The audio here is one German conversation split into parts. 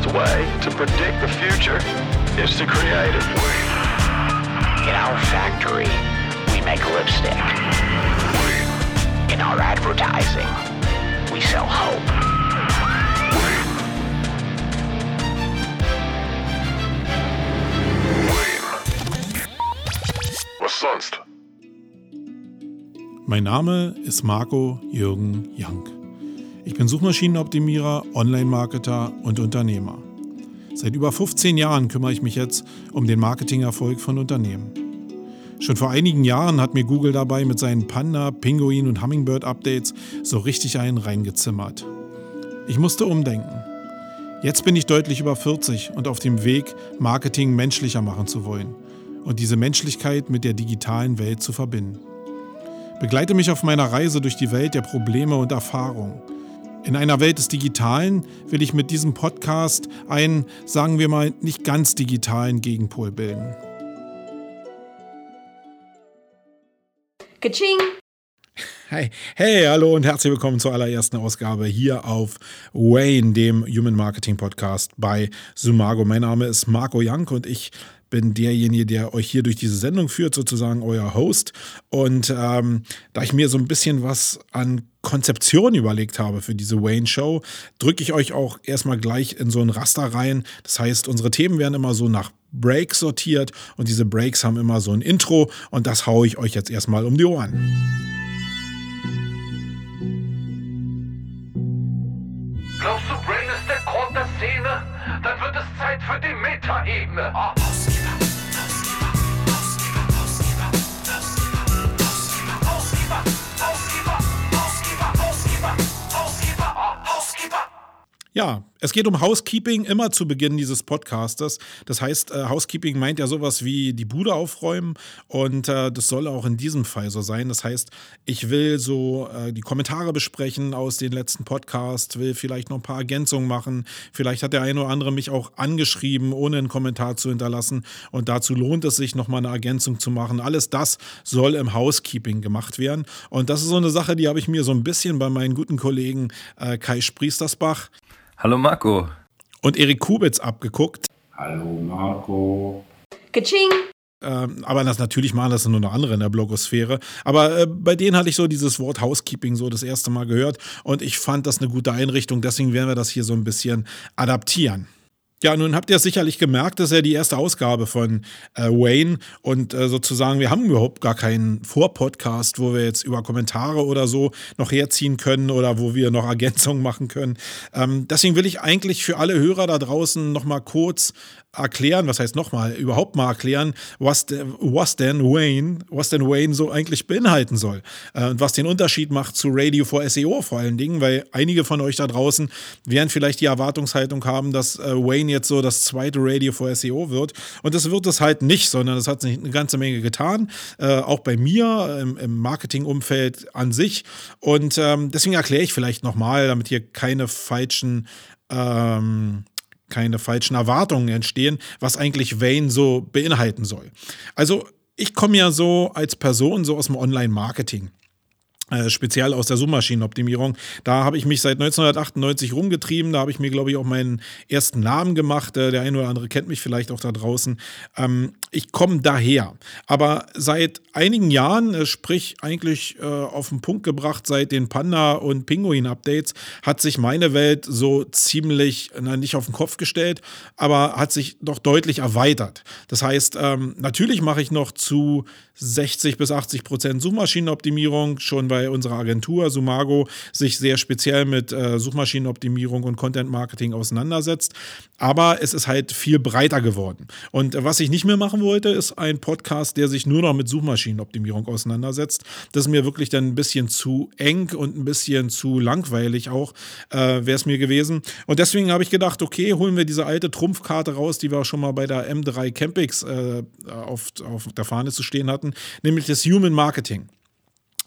the best way to predict the future is to create it. In our factory, we make lipstick. In our advertising, we sell hope. Was sonst? Mein Name ist Marco Jürgen Jank. Ich bin Suchmaschinenoptimierer, Online-Marketer und Unternehmer. Seit über 15 Jahren kümmere ich mich jetzt um den Marketingerfolg von Unternehmen. Schon vor einigen Jahren hat mir Google dabei mit seinen Panda, Pinguin und Hummingbird-Updates so richtig einen reingezimmert. Ich musste umdenken. Jetzt bin ich deutlich über 40 und auf dem Weg, Marketing menschlicher machen zu wollen und diese Menschlichkeit mit der digitalen Welt zu verbinden. Begleite mich auf meiner Reise durch die Welt der Probleme und Erfahrungen. In einer Welt des Digitalen will ich mit diesem Podcast einen, sagen wir mal, nicht ganz digitalen Gegenpol bilden. Kaching! Hey, hey, hallo und herzlich willkommen zur allerersten Ausgabe hier auf Wayne, dem Human Marketing Podcast bei Sumago. Mein Name ist Marco Jank und ich bin derjenige, der euch hier durch diese Sendung führt, sozusagen euer Host. Und ähm, da ich mir so ein bisschen was an Konzeption überlegt habe für diese Wayne Show, drücke ich euch auch erstmal gleich in so ein Raster rein. Das heißt, unsere Themen werden immer so nach Breaks sortiert und diese Breaks haben immer so ein Intro und das haue ich euch jetzt erstmal um die Ohren. Glaubst du, Brain ist der Grund der Szene? Dann wird es Zeit für die Metaebene. Ah. Ja, es geht um Housekeeping immer zu Beginn dieses Podcastes. Das heißt, äh, Housekeeping meint ja sowas wie die Bude aufräumen und äh, das soll auch in diesem Fall so sein. Das heißt, ich will so äh, die Kommentare besprechen aus den letzten Podcasts, will vielleicht noch ein paar Ergänzungen machen. Vielleicht hat der eine oder andere mich auch angeschrieben, ohne einen Kommentar zu hinterlassen und dazu lohnt es sich, nochmal eine Ergänzung zu machen. Alles das soll im Housekeeping gemacht werden und das ist so eine Sache, die habe ich mir so ein bisschen bei meinen guten Kollegen äh, Kai Spriestersbach Hallo Marco. und Erik Kubitz abgeguckt. Hallo Marco. Kaching! Ähm, aber das natürlich machen das nur noch andere in der Blogosphäre. Aber äh, bei denen hatte ich so dieses Wort Housekeeping so das erste Mal gehört und ich fand das eine gute Einrichtung. Deswegen werden wir das hier so ein bisschen adaptieren. Ja, nun habt ihr sicherlich gemerkt, das ist ja die erste Ausgabe von äh, Wayne und äh, sozusagen, wir haben überhaupt gar keinen Vorpodcast, wo wir jetzt über Kommentare oder so noch herziehen können oder wo wir noch Ergänzungen machen können. Ähm, deswegen will ich eigentlich für alle Hörer da draußen nochmal kurz erklären, was heißt nochmal, überhaupt mal erklären, was, de, was denn Wayne, was denn Wayne so eigentlich beinhalten soll. Äh, und was den Unterschied macht zu Radio for SEO vor allen Dingen, weil einige von euch da draußen werden vielleicht die Erwartungshaltung haben, dass äh, Wayne jetzt so das zweite Radio for SEO wird. Und das wird es halt nicht, sondern es hat sich eine ganze Menge getan, äh, auch bei mir im, im Marketingumfeld an sich. Und ähm, deswegen erkläre ich vielleicht nochmal, damit hier keine falschen ähm, keine falschen Erwartungen entstehen, was eigentlich Wayne so beinhalten soll. Also ich komme ja so als Person so aus dem Online-Marketing. Äh, speziell aus der Suchmaschinenoptimierung. Da habe ich mich seit 1998 rumgetrieben. Da habe ich mir, glaube ich, auch meinen ersten Namen gemacht. Äh, der eine oder andere kennt mich vielleicht auch da draußen. Ähm, ich komme daher. Aber seit einigen Jahren, äh, sprich eigentlich auf den Punkt gebracht, seit den Panda- und Pinguin-Updates, hat sich meine Welt so ziemlich, na, nicht auf den Kopf gestellt, aber hat sich doch deutlich erweitert. Das heißt, ähm, natürlich mache ich noch zu 60 bis 80 Prozent Suchmaschinenoptimierung, schon weil unsere Agentur Sumago sich sehr speziell mit äh, Suchmaschinenoptimierung und Content Marketing auseinandersetzt. Aber es ist halt viel breiter geworden. Und äh, was ich nicht mehr machen wollte, ist ein Podcast, der sich nur noch mit Suchmaschinenoptimierung auseinandersetzt. Das ist mir wirklich dann ein bisschen zu eng und ein bisschen zu langweilig auch, äh, wäre es mir gewesen. Und deswegen habe ich gedacht, okay, holen wir diese alte Trumpfkarte raus, die wir schon mal bei der M3 Campix äh, auf, auf der Fahne zu stehen hatten, nämlich das Human Marketing.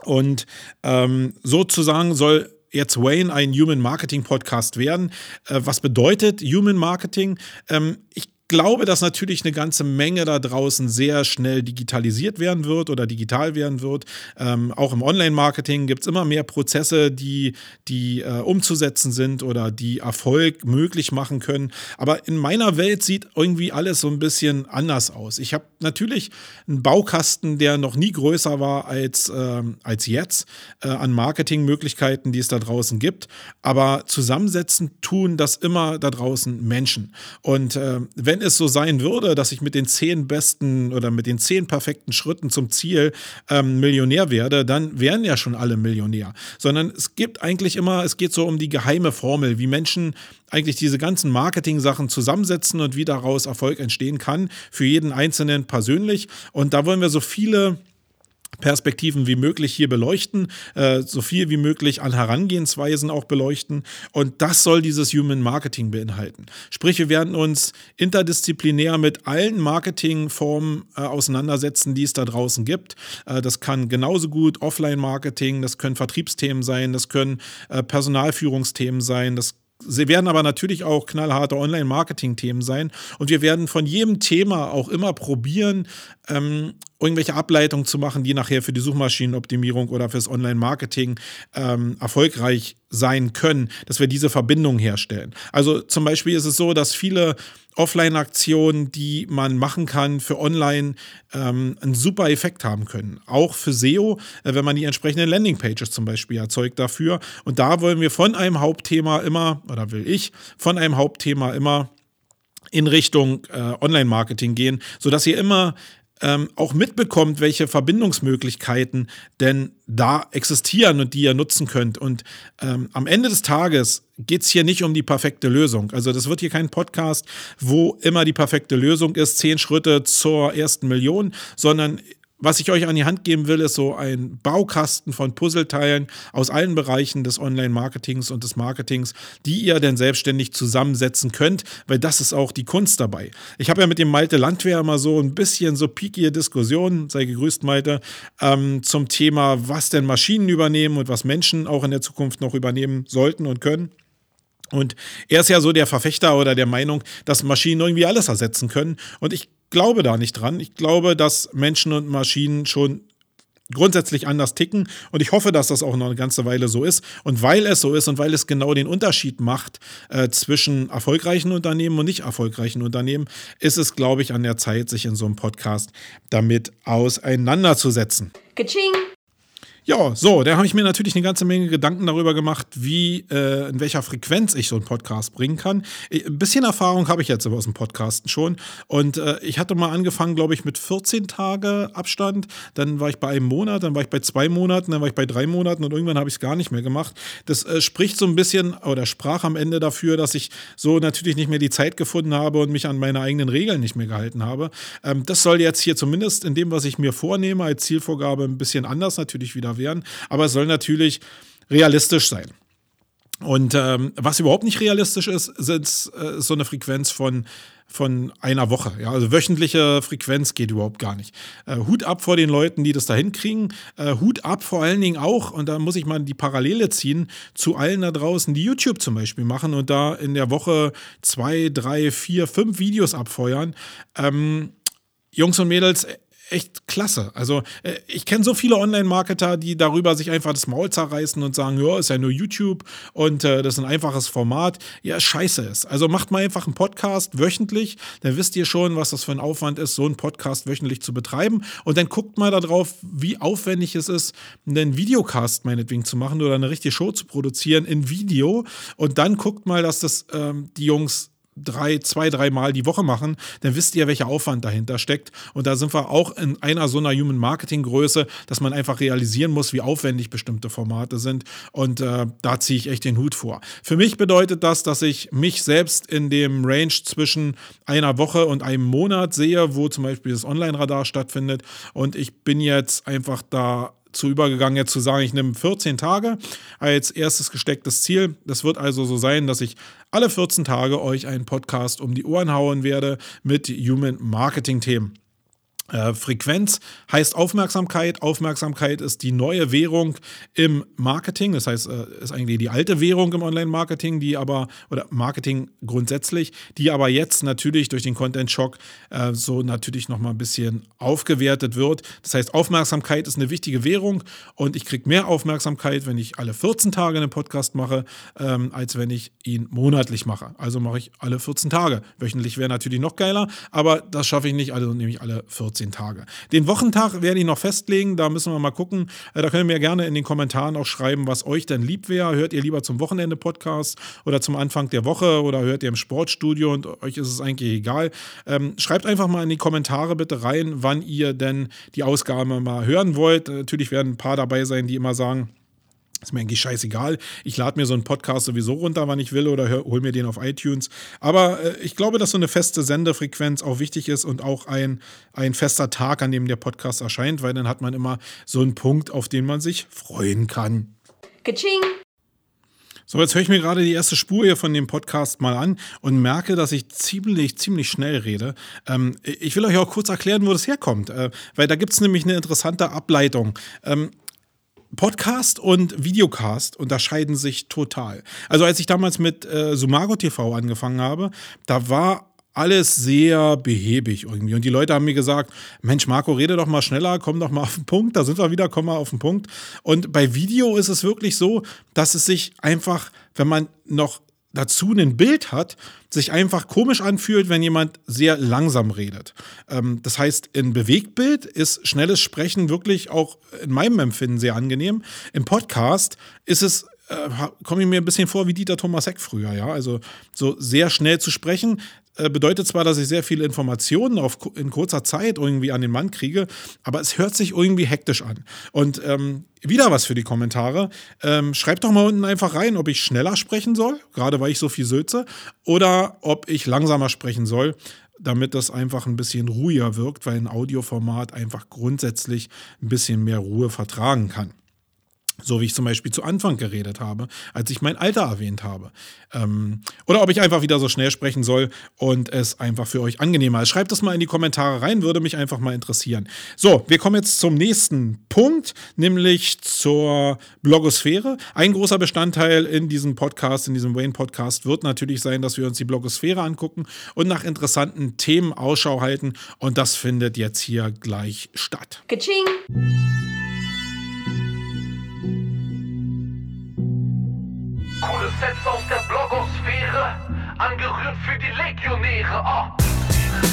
Und ähm, sozusagen soll jetzt Wayne ein Human Marketing Podcast werden. Äh, was bedeutet Human Marketing? Ähm, ich glaube, dass natürlich eine ganze Menge da draußen sehr schnell digitalisiert werden wird oder digital werden wird. Ähm, auch im Online-Marketing gibt es immer mehr Prozesse, die, die äh, umzusetzen sind oder die Erfolg möglich machen können. Aber in meiner Welt sieht irgendwie alles so ein bisschen anders aus. Ich habe natürlich einen Baukasten, der noch nie größer war als, äh, als jetzt äh, an Marketingmöglichkeiten, die es da draußen gibt. Aber zusammensetzen tun das immer da draußen Menschen. Und äh, wenn es so sein würde, dass ich mit den zehn besten oder mit den zehn perfekten Schritten zum Ziel ähm, Millionär werde, dann wären ja schon alle Millionär. Sondern es gibt eigentlich immer, es geht so um die geheime Formel, wie Menschen eigentlich diese ganzen Marketing-Sachen zusammensetzen und wie daraus Erfolg entstehen kann, für jeden Einzelnen persönlich. Und da wollen wir so viele Perspektiven wie möglich hier beleuchten, äh, so viel wie möglich an Herangehensweisen auch beleuchten. Und das soll dieses Human Marketing beinhalten. Sprich, wir werden uns interdisziplinär mit allen Marketingformen äh, auseinandersetzen, die es da draußen gibt. Äh, das kann genauso gut Offline-Marketing, das können Vertriebsthemen sein, das können äh, Personalführungsthemen sein, das Sie werden aber natürlich auch knallharte Online-Marketing-Themen sein. Und wir werden von jedem Thema auch immer probieren, ähm, irgendwelche Ableitungen zu machen, die nachher für die Suchmaschinenoptimierung oder fürs Online-Marketing ähm, erfolgreich sein können, dass wir diese Verbindung herstellen. Also zum Beispiel ist es so, dass viele Offline-Aktionen, die man machen kann für Online, ähm, einen super Effekt haben können. Auch für SEO, äh, wenn man die entsprechenden Landingpages zum Beispiel erzeugt dafür. Und da wollen wir von einem Hauptthema immer, oder will ich, von einem Hauptthema immer in Richtung äh, Online-Marketing gehen, sodass ihr immer ähm, auch mitbekommt, welche Verbindungsmöglichkeiten denn da existieren und die ihr nutzen könnt. Und ähm, am Ende des Tages geht es hier nicht um die perfekte Lösung. Also das wird hier kein Podcast, wo immer die perfekte Lösung ist, zehn Schritte zur ersten Million, sondern was ich euch an die Hand geben will, ist so ein Baukasten von Puzzleteilen aus allen Bereichen des Online-Marketings und des Marketings, die ihr dann selbstständig zusammensetzen könnt, weil das ist auch die Kunst dabei. Ich habe ja mit dem Malte Landwehr immer so ein bisschen so piekige Diskussionen, sei gegrüßt Malte, ähm, zum Thema, was denn Maschinen übernehmen und was Menschen auch in der Zukunft noch übernehmen sollten und können. Und er ist ja so der Verfechter oder der Meinung, dass Maschinen irgendwie alles ersetzen können. Und ich glaube da nicht dran. Ich glaube, dass Menschen und Maschinen schon grundsätzlich anders ticken und ich hoffe, dass das auch noch eine ganze Weile so ist. Und weil es so ist und weil es genau den Unterschied macht äh, zwischen erfolgreichen Unternehmen und nicht erfolgreichen Unternehmen, ist es, glaube ich, an der Zeit, sich in so einem Podcast damit auseinanderzusetzen. Kaching. Ja, so, da habe ich mir natürlich eine ganze Menge Gedanken darüber gemacht, wie, äh, in welcher Frequenz ich so einen Podcast bringen kann. Ein bisschen Erfahrung habe ich jetzt aus dem Podcasten schon. Und äh, ich hatte mal angefangen, glaube ich, mit 14 Tage Abstand. Dann war ich bei einem Monat, dann war ich bei zwei Monaten, dann war ich bei drei Monaten und irgendwann habe ich es gar nicht mehr gemacht. Das äh, spricht so ein bisschen oder sprach am Ende dafür, dass ich so natürlich nicht mehr die Zeit gefunden habe und mich an meine eigenen Regeln nicht mehr gehalten habe. Ähm, das soll jetzt hier zumindest in dem, was ich mir vornehme, als Zielvorgabe ein bisschen anders natürlich wieder werden. Aber es soll natürlich realistisch sein. Und ähm, was überhaupt nicht realistisch ist, sind äh, so eine Frequenz von, von einer Woche. Ja, also wöchentliche Frequenz geht überhaupt gar nicht. Äh, Hut ab vor den Leuten, die das da hinkriegen. Äh, Hut ab vor allen Dingen auch, und da muss ich mal die Parallele ziehen, zu allen da draußen, die YouTube zum Beispiel machen und da in der Woche zwei, drei, vier, fünf Videos abfeuern. Ähm, Jungs und Mädels, echt klasse. Also äh, ich kenne so viele Online-Marketer, die darüber sich einfach das Maul zerreißen und sagen, ja, ist ja nur YouTube und äh, das ist ein einfaches Format. Ja, scheiße ist. Also macht mal einfach einen Podcast wöchentlich, dann wisst ihr schon, was das für ein Aufwand ist, so einen Podcast wöchentlich zu betreiben. Und dann guckt mal darauf, wie aufwendig es ist, einen Videocast meinetwegen zu machen oder eine richtige Show zu produzieren in Video. Und dann guckt mal, dass das ähm, die Jungs drei, zwei, dreimal die Woche machen, dann wisst ihr, welcher Aufwand dahinter steckt. Und da sind wir auch in einer so einer Human Marketing Größe, dass man einfach realisieren muss, wie aufwendig bestimmte Formate sind. Und äh, da ziehe ich echt den Hut vor. Für mich bedeutet das, dass ich mich selbst in dem Range zwischen einer Woche und einem Monat sehe, wo zum Beispiel das Online-Radar stattfindet. Und ich bin jetzt einfach da zu übergegangen, jetzt zu sagen, ich nehme 14 Tage als erstes gestecktes Ziel. Das wird also so sein, dass ich alle 14 Tage euch einen Podcast um die Ohren hauen werde mit Human Marketing Themen. Äh, Frequenz heißt Aufmerksamkeit. Aufmerksamkeit ist die neue Währung im Marketing. Das heißt, äh, ist eigentlich die alte Währung im Online-Marketing, die aber, oder Marketing grundsätzlich, die aber jetzt natürlich durch den Content-Shock äh, so natürlich nochmal ein bisschen aufgewertet wird. Das heißt, Aufmerksamkeit ist eine wichtige Währung und ich kriege mehr Aufmerksamkeit, wenn ich alle 14 Tage einen Podcast mache, ähm, als wenn ich ihn monatlich mache. Also mache ich alle 14 Tage. Wöchentlich wäre natürlich noch geiler, aber das schaffe ich nicht, also nehme ich alle 14 14 Tage. Den Wochentag werde ich noch festlegen, da müssen wir mal gucken. Äh, da könnt ihr mir gerne in den Kommentaren auch schreiben, was euch denn lieb wäre. Hört ihr lieber zum Wochenende Podcast oder zum Anfang der Woche oder hört ihr im Sportstudio und euch ist es eigentlich egal. Ähm, schreibt einfach mal in die Kommentare bitte rein, wann ihr denn die Ausgabe mal hören wollt. Natürlich werden ein paar dabei sein, die immer sagen, ist mir eigentlich scheißegal. Ich lade mir so einen Podcast sowieso runter, wann ich will, oder hör, hol mir den auf iTunes. Aber äh, ich glaube, dass so eine feste Sendefrequenz auch wichtig ist und auch ein, ein fester Tag, an dem der Podcast erscheint, weil dann hat man immer so einen Punkt, auf den man sich freuen kann. Kaching! So, jetzt höre ich mir gerade die erste Spur hier von dem Podcast mal an und merke, dass ich ziemlich, ziemlich schnell rede. Ähm, ich will euch auch kurz erklären, wo das herkommt, äh, weil da gibt es nämlich eine interessante Ableitung. Ähm, Podcast und Videocast unterscheiden sich total. Also als ich damals mit äh, Sumago TV angefangen habe, da war alles sehr behäbig irgendwie. Und die Leute haben mir gesagt, Mensch, Marco, rede doch mal schneller, komm doch mal auf den Punkt. Da sind wir wieder, komm mal auf den Punkt. Und bei Video ist es wirklich so, dass es sich einfach, wenn man noch dazu ein Bild hat, sich einfach komisch anfühlt, wenn jemand sehr langsam redet. Ähm, das heißt, in Bewegtbild ist schnelles Sprechen wirklich auch in meinem Empfinden sehr angenehm. Im Podcast ist es äh, komme ich mir ein bisschen vor wie Dieter Thomas Heck früher, ja. Also so sehr schnell zu sprechen, bedeutet zwar, dass ich sehr viele Informationen auf, in kurzer Zeit irgendwie an den Mann kriege, aber es hört sich irgendwie hektisch an. Und ähm, wieder was für die Kommentare. Ähm, schreibt doch mal unten einfach rein, ob ich schneller sprechen soll, gerade weil ich so viel sülze, oder ob ich langsamer sprechen soll damit das einfach ein bisschen ruhiger wirkt, weil ein Audioformat einfach grundsätzlich ein bisschen mehr Ruhe vertragen kann. So wie ich zum Beispiel zu Anfang geredet habe, als ich mein Alter erwähnt habe. Ähm, oder ob ich einfach wieder so schnell sprechen soll und es einfach für euch angenehmer ist. Schreibt das mal in die Kommentare rein, würde mich einfach mal interessieren. So, wir kommen jetzt zum nächsten Punkt, nämlich zur Blogosphäre. Ein großer Bestandteil in diesem Podcast, in diesem Wayne-Podcast, wird natürlich sein, dass wir uns die Blogosphäre angucken und nach interessanten Themen Ausschau halten. Und das findet jetzt hier gleich statt. Kaching! Coole Sets aus der Blogosphäre, angerührt für die Legionäre. Oh.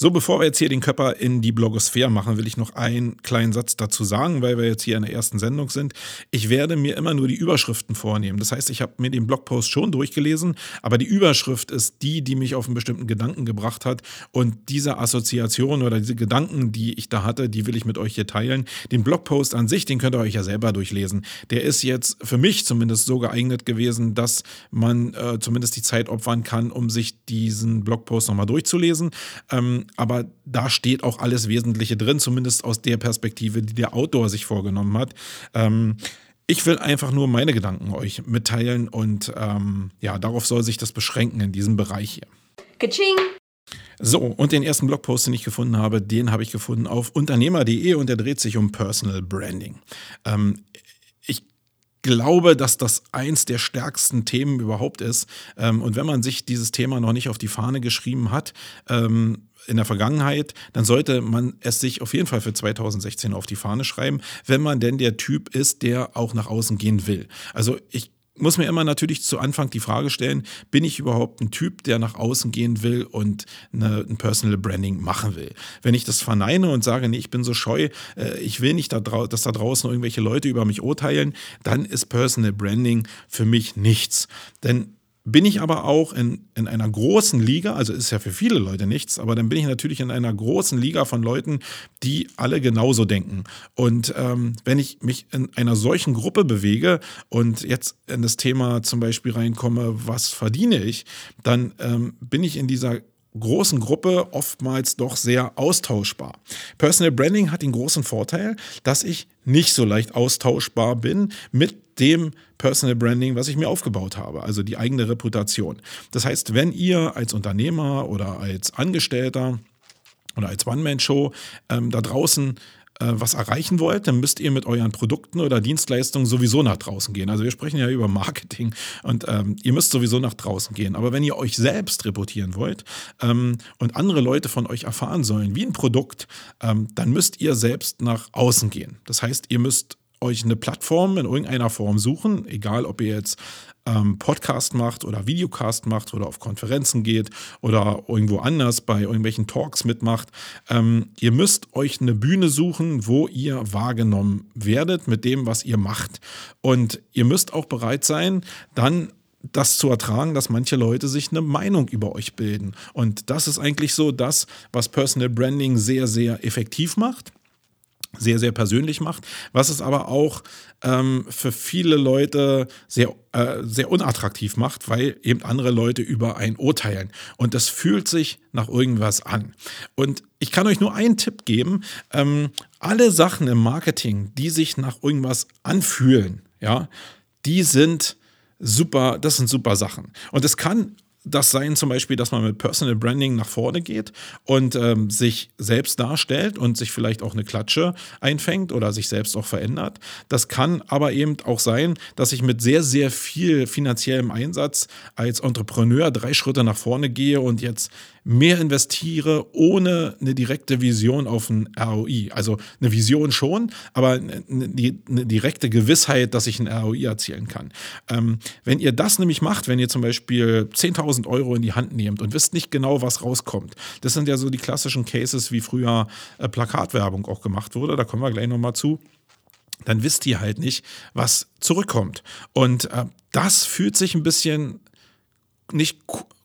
So, bevor wir jetzt hier den Körper in die Blogosphäre machen, will ich noch einen kleinen Satz dazu sagen, weil wir jetzt hier in der ersten Sendung sind. Ich werde mir immer nur die Überschriften vornehmen. Das heißt, ich habe mir den Blogpost schon durchgelesen, aber die Überschrift ist die, die mich auf einen bestimmten Gedanken gebracht hat. Und diese Assoziation oder diese Gedanken, die ich da hatte, die will ich mit euch hier teilen. Den Blogpost an sich, den könnt ihr euch ja selber durchlesen. Der ist jetzt für mich zumindest so geeignet gewesen, dass man äh, zumindest die Zeit opfern kann, um sich diesen Blogpost nochmal durchzulesen. Ähm, aber da steht auch alles Wesentliche drin, zumindest aus der Perspektive, die der Autor sich vorgenommen hat. Ähm, ich will einfach nur meine Gedanken euch mitteilen und ähm, ja, darauf soll sich das beschränken in diesem Bereich hier. Kaching! So, und den ersten Blogpost, den ich gefunden habe, den habe ich gefunden auf unternehmer.de und der dreht sich um Personal Branding. Ähm, ich glaube, dass das eins der stärksten Themen überhaupt ist. Ähm, und wenn man sich dieses Thema noch nicht auf die Fahne geschrieben hat, ähm, in der Vergangenheit, dann sollte man es sich auf jeden Fall für 2016 auf die Fahne schreiben, wenn man denn der Typ ist, der auch nach außen gehen will. Also ich muss mir immer natürlich zu Anfang die Frage stellen, bin ich überhaupt ein Typ, der nach außen gehen will und eine, ein Personal Branding machen will? Wenn ich das verneine und sage, nee, ich bin so scheu, äh, ich will nicht, da dass da draußen irgendwelche Leute über mich urteilen, dann ist Personal Branding für mich nichts. Denn bin ich aber auch in, in einer großen Liga, also ist ja für viele Leute nichts, aber dann bin ich natürlich in einer großen Liga von Leuten, die alle genauso denken. Und ähm, wenn ich mich in einer solchen Gruppe bewege und jetzt in das Thema zum Beispiel reinkomme, was verdiene ich, dann ähm, bin ich in dieser großen Gruppe oftmals doch sehr austauschbar. Personal Branding hat den großen Vorteil, dass ich nicht so leicht austauschbar bin mit dem Personal Branding, was ich mir aufgebaut habe, also die eigene Reputation. Das heißt, wenn ihr als Unternehmer oder als Angestellter oder als One-Man-Show ähm, da draußen äh, was erreichen wollt, dann müsst ihr mit euren Produkten oder Dienstleistungen sowieso nach draußen gehen. Also wir sprechen ja über Marketing und ähm, ihr müsst sowieso nach draußen gehen. Aber wenn ihr euch selbst reportieren wollt ähm, und andere Leute von euch erfahren sollen, wie ein Produkt, ähm, dann müsst ihr selbst nach außen gehen. Das heißt, ihr müsst euch eine Plattform in irgendeiner Form suchen, egal ob ihr jetzt ähm, Podcast macht oder Videocast macht oder auf Konferenzen geht oder irgendwo anders bei irgendwelchen Talks mitmacht. Ähm, ihr müsst euch eine Bühne suchen, wo ihr wahrgenommen werdet mit dem, was ihr macht. Und ihr müsst auch bereit sein, dann das zu ertragen, dass manche Leute sich eine Meinung über euch bilden. Und das ist eigentlich so das, was Personal Branding sehr, sehr effektiv macht sehr, sehr persönlich macht, was es aber auch ähm, für viele Leute sehr, äh, sehr unattraktiv macht, weil eben andere Leute über ein urteilen. Und das fühlt sich nach irgendwas an. Und ich kann euch nur einen Tipp geben. Ähm, alle Sachen im Marketing, die sich nach irgendwas anfühlen, ja, die sind super, das sind super Sachen. Und es kann das sein zum Beispiel, dass man mit Personal Branding nach vorne geht und ähm, sich selbst darstellt und sich vielleicht auch eine Klatsche einfängt oder sich selbst auch verändert. Das kann aber eben auch sein, dass ich mit sehr, sehr viel finanziellem Einsatz als Entrepreneur drei Schritte nach vorne gehe und jetzt mehr investiere, ohne eine direkte Vision auf ein ROI. Also eine Vision schon, aber eine, direkte Gewissheit, dass ich ein ROI erzielen kann. Ähm, wenn ihr das nämlich macht, wenn ihr zum Beispiel 10.000 Euro in die Hand nehmt und wisst nicht genau, was rauskommt, das sind ja so die klassischen Cases, wie früher äh, Plakatwerbung auch gemacht wurde, da kommen wir gleich nochmal zu dann wisst ihr halt nicht, was zurückkommt. Und äh, das fühlt sich ein bisschen nicht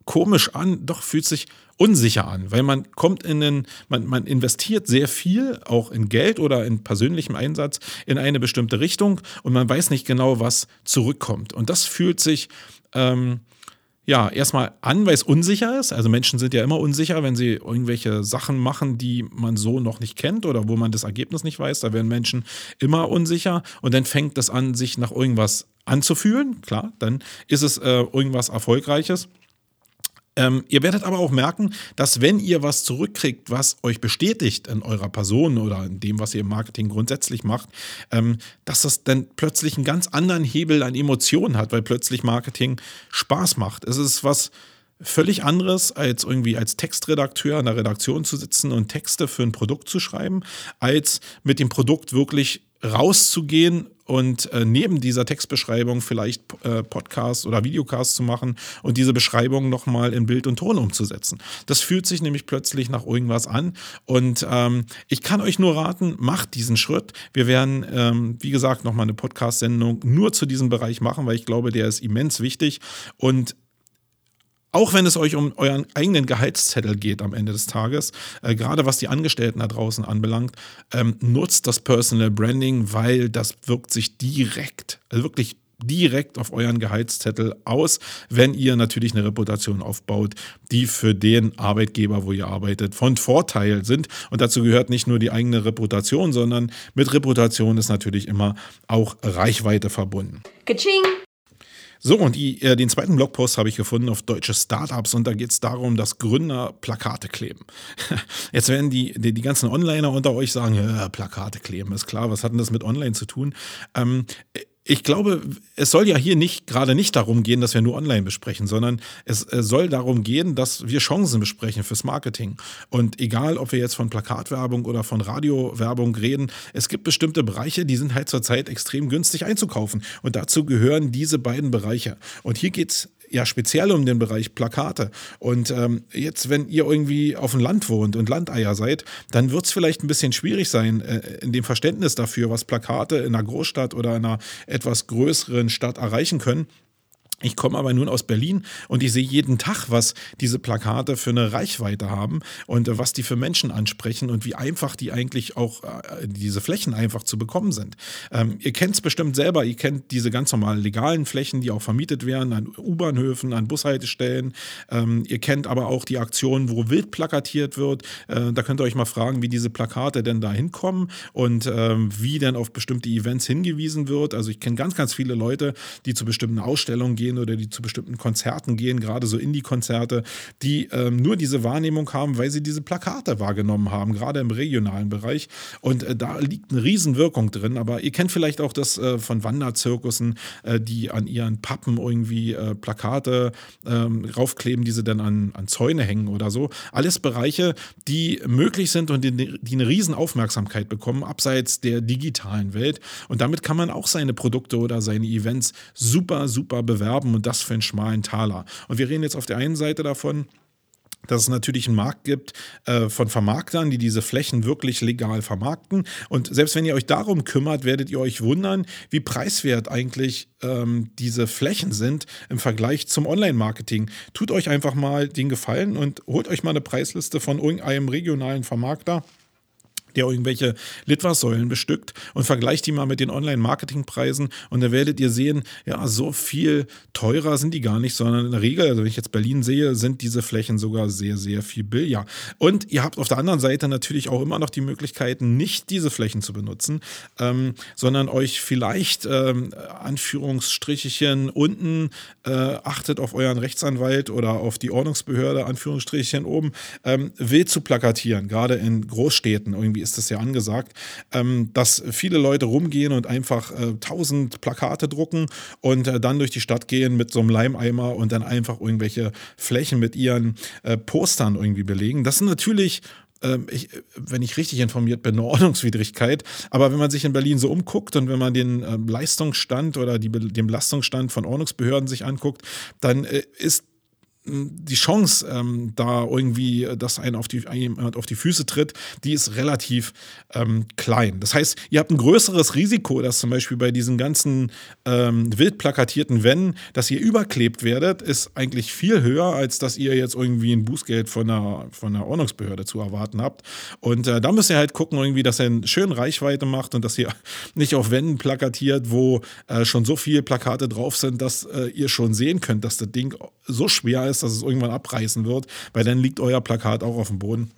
komisch an, doch fühlt sich unsicher an, weil man kommt in den, man, man investiert sehr viel, auch in Geld oder in persönlichem Einsatz, in eine bestimmte Richtung und man weiß nicht genau, was zurückkommt. Und das fühlt sich ähm, ja, erstmal an, weil es unsicher ist. Also Menschen sind ja immer unsicher, wenn sie irgendwelche Sachen machen, die man so noch nicht kennt oder wo man das Ergebnis nicht weiß. Da werden Menschen immer unsicher und dann fängt das an, sich nach irgendwas anzufühlen. Klar, dann ist es äh, irgendwas Erfolgreiches. Ähm, ihr werdet aber auch merken, dass wenn ihr was zurückkriegt, was euch bestätigt in eurer Person oder in dem, was ihr im Marketing grundsätzlich macht, ähm, dass das dann plötzlich einen ganz anderen Hebel an Emotionen hat, weil plötzlich Marketing Spaß macht. Es ist was völlig anderes, als irgendwie als Textredakteur in der Redaktion zu sitzen und Texte für ein Produkt zu schreiben, als mit dem Produkt wirklich rauszugehen und äh, neben dieser Textbeschreibung vielleicht äh, Podcasts oder Videocasts zu machen und diese Beschreibung nochmal in Bild und Ton umzusetzen. Das fühlt sich nämlich plötzlich nach irgendwas an und ähm, ich kann euch nur raten, macht diesen Schritt. Wir werden, ähm, wie gesagt, nochmal eine Podcast-Sendung nur zu diesem Bereich machen, weil ich glaube, der ist immens wichtig und auch wenn es euch um euren eigenen Gehaltszettel geht am Ende des Tages, äh, gerade was die Angestellten da draußen anbelangt, ähm, nutzt das Personal Branding, weil das wirkt sich direkt, also wirklich direkt auf euren Gehaltszettel aus, wenn ihr natürlich eine Reputation aufbaut, die für den Arbeitgeber, wo ihr arbeitet, von Vorteil sind. Und dazu gehört nicht nur die eigene Reputation, sondern mit Reputation ist natürlich immer auch Reichweite verbunden. Kaching. So, und die, äh, den zweiten Blogpost habe ich gefunden auf deutsche Startups und da geht es darum, dass Gründer Plakate kleben. Jetzt werden die, die, die ganzen Onliner unter euch sagen, ja, Plakate kleben, ist klar, was hat denn das mit Online zu tun? Ähm, ich glaube, es soll ja hier nicht gerade nicht darum gehen, dass wir nur online besprechen, sondern es soll darum gehen, dass wir Chancen besprechen fürs Marketing. Und egal, ob wir jetzt von Plakatwerbung oder von Radiowerbung reden, es gibt bestimmte Bereiche, die sind halt zurzeit extrem günstig einzukaufen. Und dazu gehören diese beiden Bereiche. Und hier geht es ja speziell um den Bereich Plakate. Und ähm, jetzt, wenn ihr irgendwie auf dem Land wohnt und Landeier seid, dann wird es vielleicht ein bisschen schwierig sein, äh, in dem Verständnis dafür, was Plakate in einer Großstadt oder einer etwas größeren Stadt erreichen können. Ich komme aber nun aus Berlin und ich sehe jeden Tag, was diese Plakate für eine Reichweite haben und äh, was die für Menschen ansprechen und wie einfach die eigentlich auch, äh, diese Flächen einfach zu bekommen sind. Ähm, ihr kennt es bestimmt selber, ihr kennt diese ganz normalen legalen Flächen, die auch vermietet werden an U-Bahnhöfen, an Bushaltestellen. Ähm, ihr kennt aber auch die Aktionen, wo wild plakatiert wird. Äh, da könnt ihr euch mal fragen, wie diese Plakate denn da hinkommen und ähm, wie denn auf bestimmte Events hingewiesen wird. Also ich kenne ganz, ganz viele Leute, die zu bestimmten Ausstellungen gehen gehen oder die zu bestimmten Konzerten gehen, gerade so Indie-Konzerte, die ähm, nur diese Wahrnehmung haben, weil sie diese Plakate wahrgenommen haben, gerade im regionalen Bereich. Und äh, da liegt eine Riesenwirkung drin. Aber ihr kennt vielleicht auch das äh, von Wanderzirkussen, äh, die an ihren Pappen irgendwie äh, Plakate ähm, raufkleben, die sie dann an, an Zäune hängen oder so. Alles Bereiche, die möglich sind und die, die eine riesen Aufmerksamkeit bekommen, abseits der digitalen Welt. Und damit kann man auch seine Produkte oder seine Events super, super bewerben haben und das für einen schmalen Taler. Und wir reden jetzt auf der einen Seite davon, dass es natürlich einen Markt gibt äh, von Vermarktern, die diese Flächen wirklich legal vermarkten. Und selbst wenn ihr euch darum kümmert, werdet ihr euch wundern, wie preiswert eigentlich ähm, diese Flächen sind im Vergleich zum Online-Marketing. Tut euch einfach mal den Gefallen und holt euch mal eine Preisliste von irgendeinem regionalen Vermarkter der irgendwelche Litfaßsäulen bestückt und vergleicht die mal mit den Online-Marketing-Preisen und da werdet ihr sehen, ja, so viel teurer sind die gar nicht, sondern in der Regel, also wenn ich jetzt Berlin sehe, sind diese Flächen sogar sehr, sehr viel billiger. Und ihr habt auf der anderen Seite natürlich auch immer noch die Möglichkeiten, nicht diese Flächen zu benutzen, ähm, sondern euch vielleicht ähm, Anführungsstrichchen unten, äh, achtet auf euren Rechtsanwalt oder auf die Ordnungsbehörde, Anführungsstrichchen oben, ähm, wild zu plakatieren, gerade in Großstädten irgendwie ist das ja angesagt, ähm, dass viele Leute rumgehen und einfach äh, tausend Plakate drucken und äh, dann durch die Stadt gehen mit so einem Leimeimer und dann einfach irgendwelche Flächen mit ihren äh, Postern irgendwie belegen. Das sind natürlich ähm, ich, wenn ich richtig informiert bin, eine Ordnungswidrigkeit. Aber wenn man sich in Berlin so umguckt und wenn man den ähm, Leistungsstand oder die, den Belastungsstand von Ordnungsbehörden sich anguckt, dann äh, ist die Chance, ähm, da irgendwie, äh, dass ein auf die, jemand auf die Füße tritt, die ist relativ ähm, klein. Das heißt, ihr habt ein größeres Risiko, dass zum Beispiel bei diesen ganzen ähm, wild plakatierten Wänden, dass ihr überklebt werdet, ist eigentlich viel höher, als dass ihr jetzt irgendwie ein Bußgeld von einer, von einer Ordnungsbehörde zu erwarten habt. Und äh, da müsst ihr halt gucken, irgendwie, dass ihr eine schöne Reichweite macht und dass ihr nicht auf Wänden plakatiert, wo äh, schon so viele Plakate drauf sind, dass äh, ihr schon sehen könnt, dass das Ding so schwer ist, ist, dass es irgendwann abreißen wird, weil dann liegt euer Plakat auch auf dem Boden.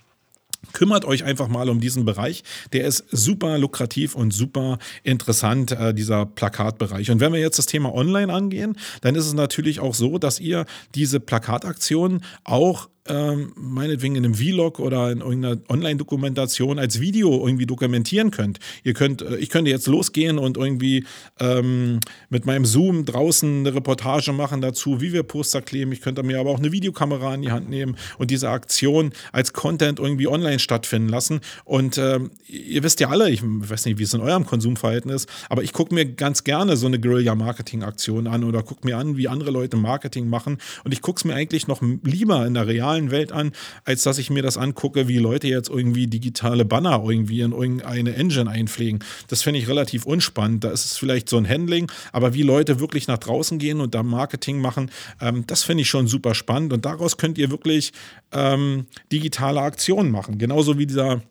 Kümmert euch einfach mal um diesen Bereich. Der ist super lukrativ und super interessant, äh, dieser Plakatbereich. Und wenn wir jetzt das Thema Online angehen, dann ist es natürlich auch so, dass ihr diese Plakataktionen auch ähm, meinetwegen in einem Vlog oder in irgendeiner Online-Dokumentation als Video irgendwie dokumentieren könnt. Ihr könnt, äh, ich könnte jetzt losgehen und irgendwie ähm, mit meinem Zoom draußen eine Reportage machen dazu, wie wir Poster kleben. Ich könnte mir aber auch eine Videokamera in die Hand nehmen und diese Aktion als Content irgendwie online stattfinden lassen. Und ähm, ihr wisst ja alle, ich weiß nicht, wie es in eurem Konsumverhalten ist, aber ich gucke mir ganz gerne so eine Guerilla-Marketing-Aktion an oder gucke mir an, wie andere Leute Marketing machen. Und ich gucke es mir eigentlich noch lieber in der realen realen Welt an, als dass ich mir das angucke, wie Leute jetzt irgendwie digitale Banner irgendwie in irgendeine Engine einpflegen. Das finde ich relativ unspannend. Da ist es vielleicht so ein Handling, aber wie Leute wirklich nach draußen gehen und da Marketing machen, ähm, das finde ich schon super spannend. Und daraus könnt ihr wirklich ähm, digitale Aktionen machen. Genauso wie dieser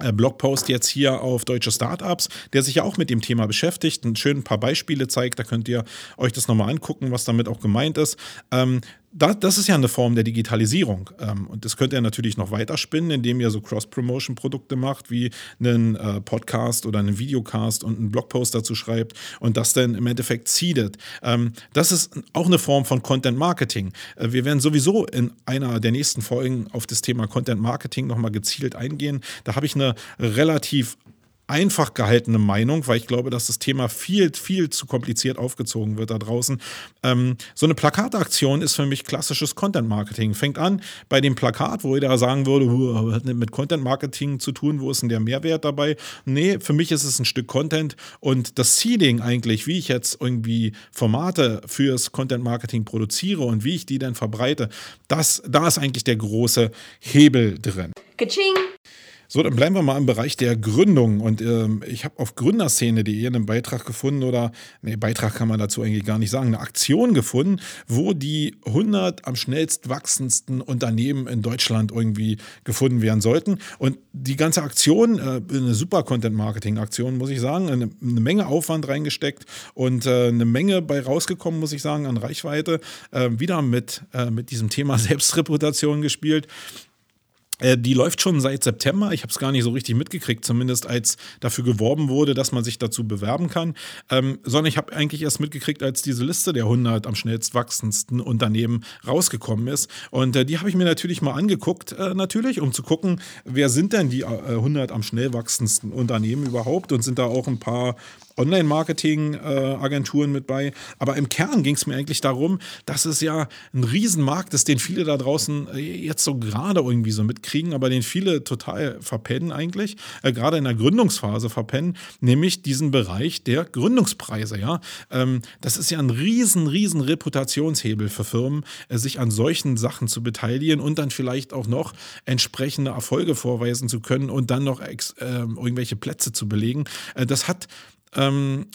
äh, Blogpost jetzt hier auf deutsche Startups, der sich ja auch mit dem Thema beschäftigt, ein schön paar Beispiele zeigt, da könnt ihr euch das nochmal angucken, was damit auch gemeint ist. Ähm, das, das ist ja eine Form der Digitalisierung. Ähm, und das könnt ihr natürlich noch weiter spinnen, indem ihr so Cross-Promotion-Produkte macht, wie einen äh, Podcast oder einen Videocast und einen Blogpost dazu schreibt und das dann im Endeffekt seedet. Ähm, das ist auch eine Form von Content-Marketing. Äh, wir werden sowieso in einer der nächsten Folgen auf das Thema Content-Marketing nochmal gezielt eingehen. Da habe ich eine relativ einfach gehaltene Meinung, weil ich glaube, dass das Thema viel, viel zu kompliziert aufgezogen wird da draußen. Ähm, so eine Plakataktion ist für mich klassisches Content Marketing. Fängt an bei dem Plakat, wo jeder sagen würde, hat nicht mit Content Marketing zu tun, wo ist denn der Mehrwert dabei? Nee, für mich ist es ein Stück Content und das Seeding eigentlich, wie ich jetzt irgendwie Formate fürs Content Marketing produziere und wie ich die dann verbreite, das, da ist eigentlich der große Hebel drin. Kaching. So, dann bleiben wir mal im Bereich der Gründung. Und ähm, ich habe auf gründerszene.de einen Beitrag gefunden oder, nee, Beitrag kann man dazu eigentlich gar nicht sagen, eine Aktion gefunden, wo die 100 am schnellst wachsendsten Unternehmen in Deutschland irgendwie gefunden werden sollten. Und die ganze Aktion, äh, eine super Content-Marketing-Aktion, muss ich sagen, eine, eine, Menge Aufwand reingesteckt und äh, eine Menge bei rausgekommen, muss ich sagen, an Reichweite. Äh, wieder mit, äh, mit diesem Thema Selbstreputation gespielt. Äh, die läuft schon seit September. Ich habe es gar nicht so richtig mitgekriegt, zumindest als dafür geworben wurde, dass man sich dazu bewerben kann. Ähm, sondern ich habe eigentlich erst mitgekriegt, als diese Liste der 100 am schnellst wachsendsten Unternehmen rausgekommen ist. Und äh, die habe ich mir natürlich mal angeguckt, äh, natürlich, um zu gucken, wer sind denn die äh, 100 am schnell wachsendsten Unternehmen überhaupt und sind da auch ein paar Online-Marketing-Agenturen mit bei. Aber im Kern ging es mir eigentlich darum, dass es ja ein Riesenmarkt ist, den viele da draußen äh, jetzt so gerade irgendwie so mitkriegen, aber den viele total verpennen eigentlich, äh, gerade in der Gründungsphase verpennen, nämlich diesen Bereich der Gründungspreise. Ja, ähm, das ist ja ein riesen, riesen Reputationshebel für Firmen, äh, sich an solchen Sachen zu beteiligen und dann vielleicht auch noch entsprechende Erfolge vorweisen zu können und dann noch äh, irgendwelche Plätze zu belegen. Äh, das hat ähm,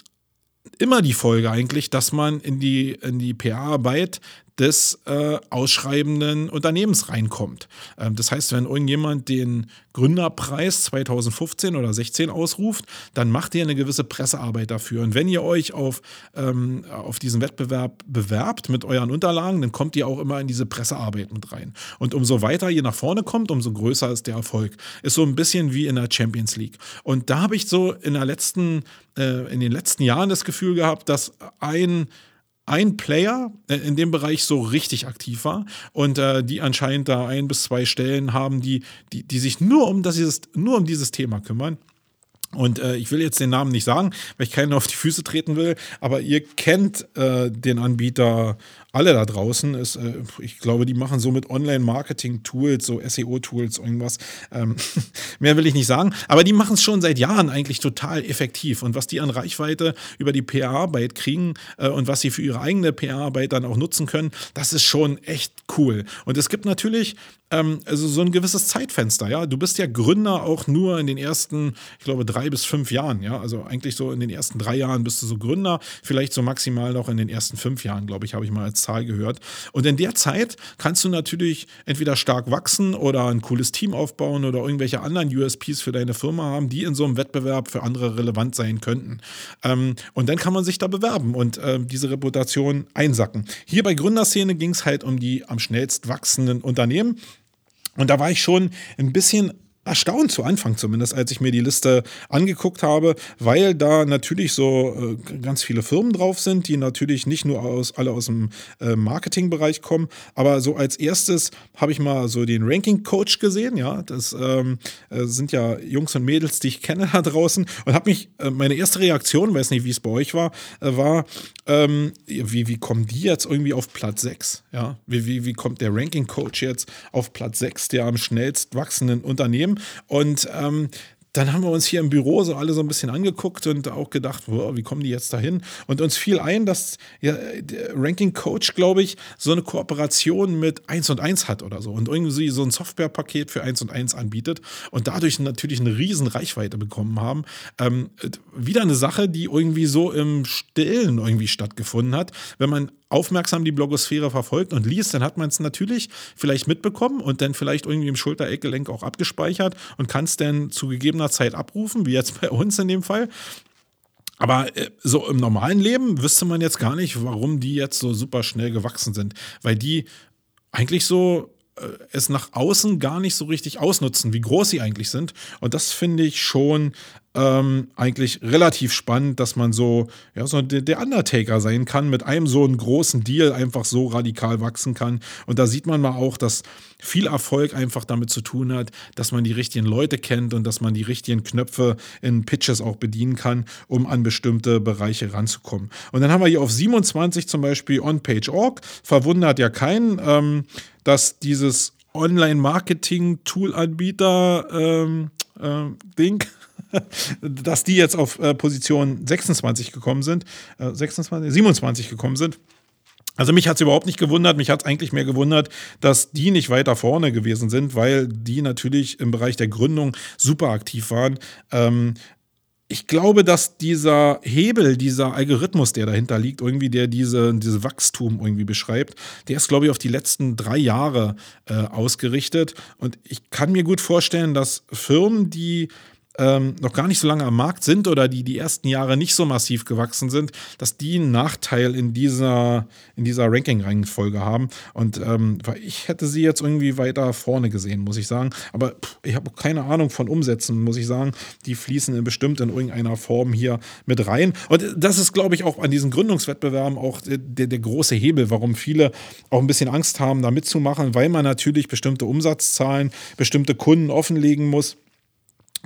immer die Folge eigentlich, dass man in die, in die PA-Arbeit des äh, ausschreibenden Unternehmens reinkommt. Ähm, das heißt, wenn irgendjemand den Gründerpreis 2015 oder 16 ausruft, dann macht ihr eine gewisse Pressearbeit dafür. Und wenn ihr euch auf, ähm, auf diesen Wettbewerb bewerbt mit euren Unterlagen, dann kommt ihr auch immer in diese Pressearbeit mit rein. Und umso weiter ihr nach vorne kommt, umso größer ist der Erfolg. Ist so ein bisschen wie in der Champions League. Und da habe ich so in der letzten, äh, in den letzten Jahren das Gefühl gehabt, dass ein ein Player äh, in dem Bereich so richtig aktiv war und äh, die anscheinend da ein bis zwei Stellen haben, die, die, die sich nur um, das, dieses, nur um dieses Thema kümmern. Und äh, ich will jetzt den Namen nicht sagen, weil ich keinen auf die Füße treten will, aber ihr kennt äh, den Anbieter alle da draußen. Ist, äh, ich glaube, die machen so mit Online-Marketing-Tools, so SEO-Tools, irgendwas. Ähm, mehr will ich nicht sagen. Aber die machen es schon seit Jahren eigentlich total effektiv. Und was die an Reichweite über die PR-Arbeit kriegen äh, und was sie für ihre eigene PR-Arbeit dann auch nutzen können, das ist schon echt cool. Und es gibt natürlich ähm, also so ein gewisses Zeitfenster, ja. Du bist ja Gründer auch nur in den ersten, ich glaube, drei bis fünf Jahren, ja. Also eigentlich so in den ersten drei Jahren bist du so Gründer, vielleicht so maximal noch in den ersten fünf Jahren, glaube ich, habe ich mal als Zahl gehört. Und in der Zeit kannst du natürlich entweder stark wachsen oder ein cooles Team aufbauen oder irgendwelche anderen USPs für deine Firma haben, die in so einem Wettbewerb für andere relevant sein könnten. Ähm, und dann kann man sich da bewerben und äh, diese Reputation einsacken. Hier bei Gründerszene ging es halt um die am schnellst wachsenden Unternehmen. Und da war ich schon ein bisschen erstaunt zu Anfang zumindest, als ich mir die Liste angeguckt habe, weil da natürlich so äh, ganz viele Firmen drauf sind, die natürlich nicht nur aus, alle aus dem äh, Marketingbereich kommen, aber so als erstes habe ich mal so den Ranking Coach gesehen, ja, das ähm, äh, sind ja Jungs und Mädels, die ich kenne da draußen. Und habe mich, meine erste Reaktion, weiß nicht, wie es bei euch war, war, ähm, wie, wie kommen die jetzt irgendwie auf Platz 6, ja, wie, wie, wie kommt der Ranking Coach jetzt auf Platz 6 der am schnellst wachsenden Unternehmen und ähm, dann haben wir uns hier im Büro so alle so ein bisschen angeguckt und auch gedacht, wow, wie kommen die jetzt dahin? Und uns fiel ein, dass ja, Ranking Coach, glaube ich, so eine Kooperation mit 1 und 1 hat oder so und irgendwie so ein Softwarepaket für 1 und 1 anbietet und dadurch natürlich eine riesen Reichweite bekommen haben. Ähm, wieder eine Sache, die irgendwie so im Stillen irgendwie stattgefunden hat. Wenn man aufmerksam die Blogosphäre verfolgt und liest, dann hat man es natürlich vielleicht mitbekommen und dann vielleicht irgendwie im Schultereckgelenk auch abgespeichert und kann es dann zu gegebener Zeit abrufen, wie jetzt bei uns in dem Fall. Aber äh, so im normalen Leben wüsste man jetzt gar nicht, warum die jetzt so super schnell gewachsen sind, weil die eigentlich so äh, es nach außen gar nicht so richtig ausnutzen, wie groß sie eigentlich sind. Und das finde ich schon ähm, eigentlich relativ spannend, dass man so, ja, so der Undertaker sein kann, mit einem so einen großen Deal einfach so radikal wachsen kann. Und da sieht man mal auch, dass viel Erfolg einfach damit zu tun hat, dass man die richtigen Leute kennt und dass man die richtigen Knöpfe in Pitches auch bedienen kann, um an bestimmte Bereiche ranzukommen. Und dann haben wir hier auf 27 zum Beispiel OnPage.org. Verwundert ja keinen, ähm, dass dieses Online-Marketing-Tool-Anbieter ähm, äh, Ding dass die jetzt auf äh, Position 26 gekommen sind, äh, 26, 27 gekommen sind. Also mich hat es überhaupt nicht gewundert, mich hat es eigentlich mehr gewundert, dass die nicht weiter vorne gewesen sind, weil die natürlich im Bereich der Gründung super aktiv waren. Ähm, ich glaube, dass dieser Hebel, dieser Algorithmus, der dahinter liegt, irgendwie, der diese, diese Wachstum irgendwie beschreibt, der ist, glaube ich, auf die letzten drei Jahre äh, ausgerichtet. Und ich kann mir gut vorstellen, dass Firmen, die ähm, noch gar nicht so lange am Markt sind oder die die ersten Jahre nicht so massiv gewachsen sind, dass die einen Nachteil in dieser, in dieser Ranking-Reihenfolge haben. Und ähm, ich hätte sie jetzt irgendwie weiter vorne gesehen, muss ich sagen. Aber pff, ich habe keine Ahnung von Umsätzen, muss ich sagen. Die fließen in bestimmt in irgendeiner Form hier mit rein. Und das ist, glaube ich, auch an diesen Gründungswettbewerben auch der, der große Hebel, warum viele auch ein bisschen Angst haben, da mitzumachen, weil man natürlich bestimmte Umsatzzahlen, bestimmte Kunden offenlegen muss.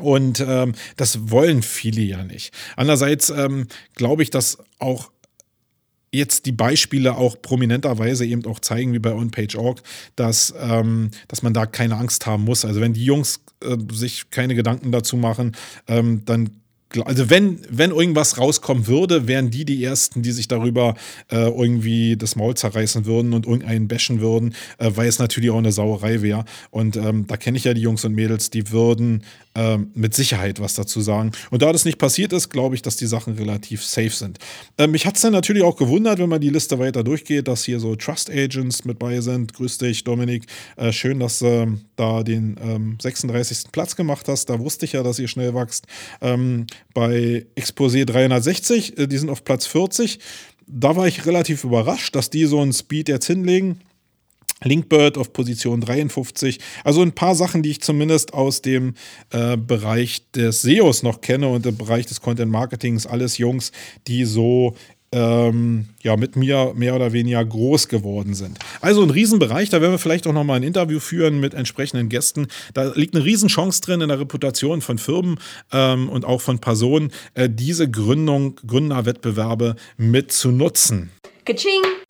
Und ähm, das wollen viele ja nicht. Andererseits ähm, glaube ich, dass auch jetzt die Beispiele auch prominenterweise eben auch zeigen, wie bei OnPage.org, dass, ähm, dass man da keine Angst haben muss. Also wenn die Jungs äh, sich keine Gedanken dazu machen, ähm, dann also wenn, wenn irgendwas rauskommen würde, wären die die Ersten, die sich darüber äh, irgendwie das Maul zerreißen würden und irgendeinen bashen würden, äh, weil es natürlich auch eine Sauerei wäre. Und ähm, da kenne ich ja die Jungs und Mädels, die würden ähm, mit Sicherheit was dazu sagen. Und da das nicht passiert ist, glaube ich, dass die Sachen relativ safe sind. Ähm, mich hat es dann natürlich auch gewundert, wenn man die Liste weiter durchgeht, dass hier so Trust Agents mit bei sind. Grüß dich, Dominik. Äh, schön, dass du äh, da den 36. Ähm, Platz gemacht hast. Da wusste ich ja, dass ihr schnell wächst. Bei Exposé 360, äh, die sind auf Platz 40. Da war ich relativ überrascht, dass die so einen Speed jetzt hinlegen. Linkbird auf Position 53. Also ein paar Sachen, die ich zumindest aus dem äh, Bereich des SEOs noch kenne und im Bereich des Content Marketings. Alles Jungs, die so ähm, ja, mit mir mehr oder weniger groß geworden sind. Also ein Riesenbereich, da werden wir vielleicht auch nochmal ein Interview führen mit entsprechenden Gästen. Da liegt eine Riesenchance drin in der Reputation von Firmen ähm, und auch von Personen, äh, diese Gründung, Gründerwettbewerbe mit zu nutzen. Kaching.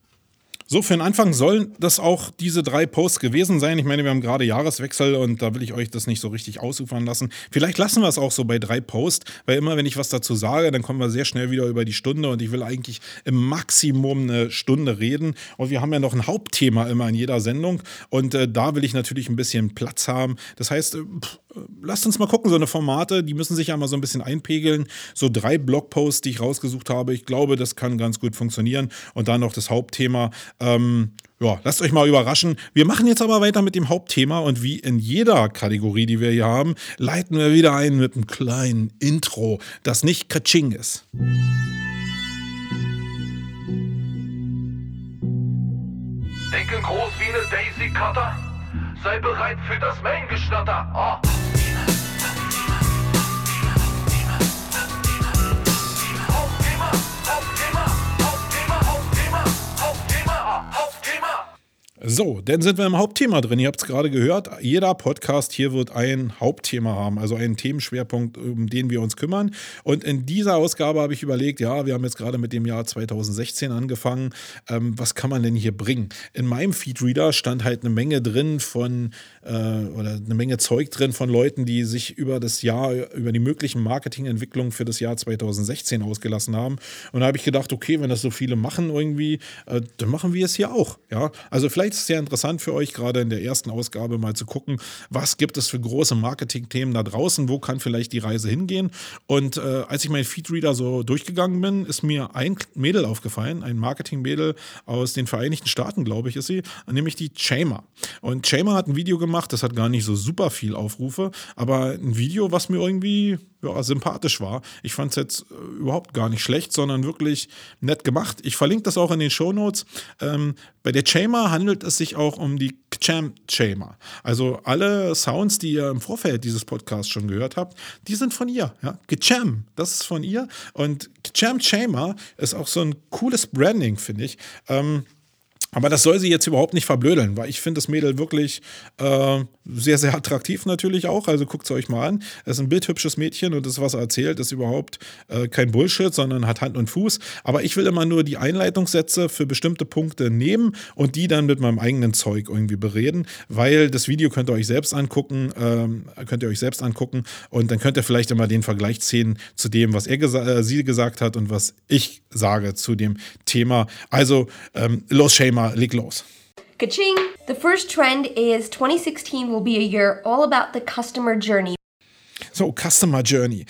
So, für den Anfang sollen das auch diese drei Posts gewesen sein. Ich meine, wir haben gerade Jahreswechsel und da will ich euch das nicht so richtig ausufern lassen. Vielleicht lassen wir es auch so bei drei Posts, weil immer, wenn ich was dazu sage, dann kommen wir sehr schnell wieder über die Stunde und ich will eigentlich im Maximum eine Stunde reden. Und wir haben ja noch ein Hauptthema immer in jeder Sendung und äh, da will ich natürlich ein bisschen Platz haben. Das heißt, äh, pff, lasst uns mal gucken, so eine Formate, die müssen sich ja mal so ein bisschen einpegeln. So drei Blogposts, die ich rausgesucht habe. Ich glaube, das kann ganz gut funktionieren. Und dann noch das Hauptthema. Ähm, ja, lasst euch mal überraschen. Wir machen jetzt aber weiter mit dem Hauptthema und wie in jeder Kategorie, die wir hier haben, leiten wir wieder ein mit einem kleinen Intro, das nicht Kaching ist. Denken groß wie eine Daisy Cutter. Sei bereit für das Main-Geschnatter. Oh. So, dann sind wir im Hauptthema drin. Ihr habt es gerade gehört. Jeder Podcast hier wird ein Hauptthema haben, also einen Themenschwerpunkt, um den wir uns kümmern. Und in dieser Ausgabe habe ich überlegt, ja, wir haben jetzt gerade mit dem Jahr 2016 angefangen. Ähm, was kann man denn hier bringen? In meinem Feedreader stand halt eine Menge drin von, äh, oder eine Menge Zeug drin von Leuten, die sich über das Jahr, über die möglichen Marketingentwicklungen für das Jahr 2016 ausgelassen haben. Und da habe ich gedacht, okay, wenn das so viele machen irgendwie, äh, dann machen wir es hier auch. Ja, also vielleicht ist sehr interessant für euch, gerade in der ersten Ausgabe mal zu gucken, was gibt es für große Marketing-Themen da draußen, wo kann vielleicht die Reise hingehen. Und äh, als ich meinen Feedreader so durchgegangen bin, ist mir ein Mädel aufgefallen, ein Marketing-Mädel aus den Vereinigten Staaten, glaube ich, ist sie, nämlich die Chamer. Und Chamer hat ein Video gemacht, das hat gar nicht so super viel Aufrufe, aber ein Video, was mir irgendwie ja, sympathisch war. Ich fand es jetzt äh, überhaupt gar nicht schlecht, sondern wirklich nett gemacht. Ich verlinke das auch in den Shownotes. Ähm, bei der Chamber handelt es sich auch um die Cham Chamber. Also alle Sounds, die ihr im Vorfeld dieses Podcasts schon gehört habt, die sind von ihr. Ja? Gecham, das ist von ihr. Und Cham Chamber ist auch so ein cooles Branding, finde ich. Ähm, Aber das soll sie jetzt überhaupt nicht verblödeln, weil ich finde das Mädel wirklich äh, sehr, sehr attraktiv natürlich auch. Also guckt es euch mal an. Es ist ein bildhübsches Mädchen und das, was er erzählt, ist überhaupt äh, kein Bullshit, sondern hat Hand und Fuß. Aber ich will immer nur die Einleitungssätze für bestimmte Punkte nehmen und die dann mit meinem eigenen Zeug irgendwie bereden, weil das Video könnt ihr euch selbst angucken, ähm, könnt ihr euch selbst angucken und dann könnt ihr vielleicht immer den Vergleich ziehen zu dem, was er gesa äh, sie gesagt hat und was ich sage zu dem Thema. Also ähm, los, Shamer, leg los. Ka-ching! The first trend is 2016 will be a year all about the customer journey. So, Customer Journey.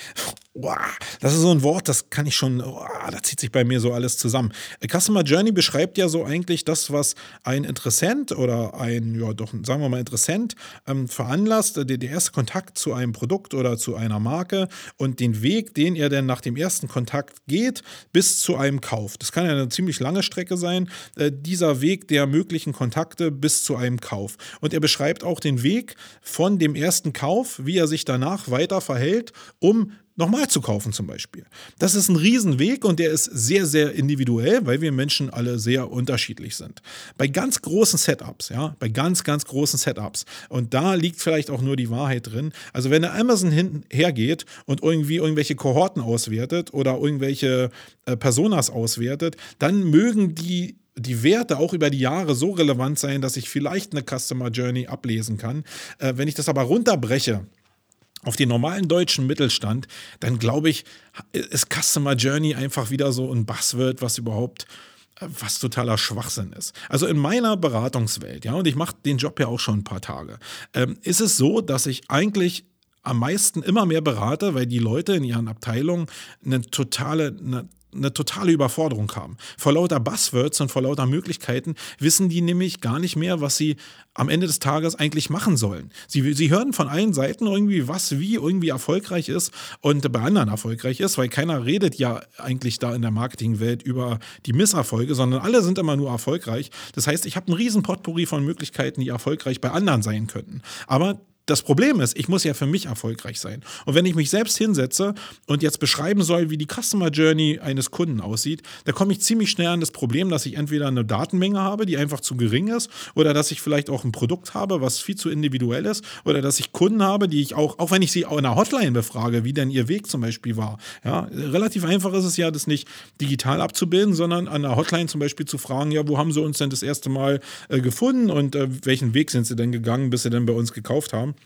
Das ist so ein Wort, das kann ich schon, oh, da zieht sich bei mir so alles zusammen. Customer Journey beschreibt ja so eigentlich das, was ein Interessent oder ein, ja doch, sagen wir mal Interessent ähm, veranlasst, der, der erste Kontakt zu einem Produkt oder zu einer Marke und den Weg, den er dann nach dem ersten Kontakt geht, bis zu einem Kauf. Das kann ja eine ziemlich lange Strecke sein, äh, dieser Weg der möglichen Kontakte bis zu einem Kauf. Und er beschreibt auch den Weg von dem ersten Kauf, wie er sich danach weiter verhält, um nochmal zu kaufen zum Beispiel. Das ist ein Riesenweg und der ist sehr, sehr individuell, weil wir Menschen alle sehr unterschiedlich sind. Bei ganz großen Setups, ja, bei ganz, ganz großen Setups und da liegt vielleicht auch nur die Wahrheit drin. Also wenn der Amazon hinhergeht und irgendwie irgendwelche Kohorten auswertet oder irgendwelche äh, Personas auswertet, dann mögen die die Werte auch über die Jahre so relevant sein, dass ich vielleicht eine Customer Journey ablesen kann. Äh, wenn ich das aber runterbreche auf den normalen deutschen Mittelstand, dann glaube ich, ist Customer Journey einfach wieder so ein Buzzword, was überhaupt äh, was totaler Schwachsinn ist. Also in meiner Beratungswelt, ja, und ich mache den Job ja auch schon ein paar Tage, ähm, ist es so, dass ich eigentlich am meisten immer mehr berate, weil die Leute in ihren Abteilungen eine totale, eine eine totale Überforderung haben. Vor lauter Buzzwords und vor lauter Möglichkeiten wissen die nämlich gar nicht mehr, was sie am Ende des Tages eigentlich machen sollen. Sie, sie hören von allen Seiten irgendwie, was wie irgendwie erfolgreich ist und bei anderen erfolgreich ist, weil keiner redet ja eigentlich da in der Marketingwelt über die Misserfolge, sondern alle sind immer nur erfolgreich. Das heißt, ich habe einen riesen Potpourri von Möglichkeiten, die erfolgreich bei anderen sein könnten. Aber das Problem ist, ich muss ja für mich erfolgreich sein. Und wenn ich mich selbst hinsetze und jetzt beschreiben soll, wie die Customer Journey eines Kunden aussieht, da komme ich ziemlich schnell an das Problem, dass ich entweder eine Datenmenge habe, die einfach zu gering ist, oder dass ich vielleicht auch ein Produkt habe, was viel zu individuell ist, oder dass ich Kunden habe, die ich auch, auch wenn ich sie in einer Hotline befrage, wie denn ihr Weg zum Beispiel war. Ja, relativ einfach ist es ja, das nicht digital abzubilden, sondern an einer Hotline zum Beispiel zu fragen, ja, wo haben sie uns denn das erste Mal äh, gefunden und äh, welchen Weg sind sie denn gegangen, bis sie denn bei uns gekauft haben.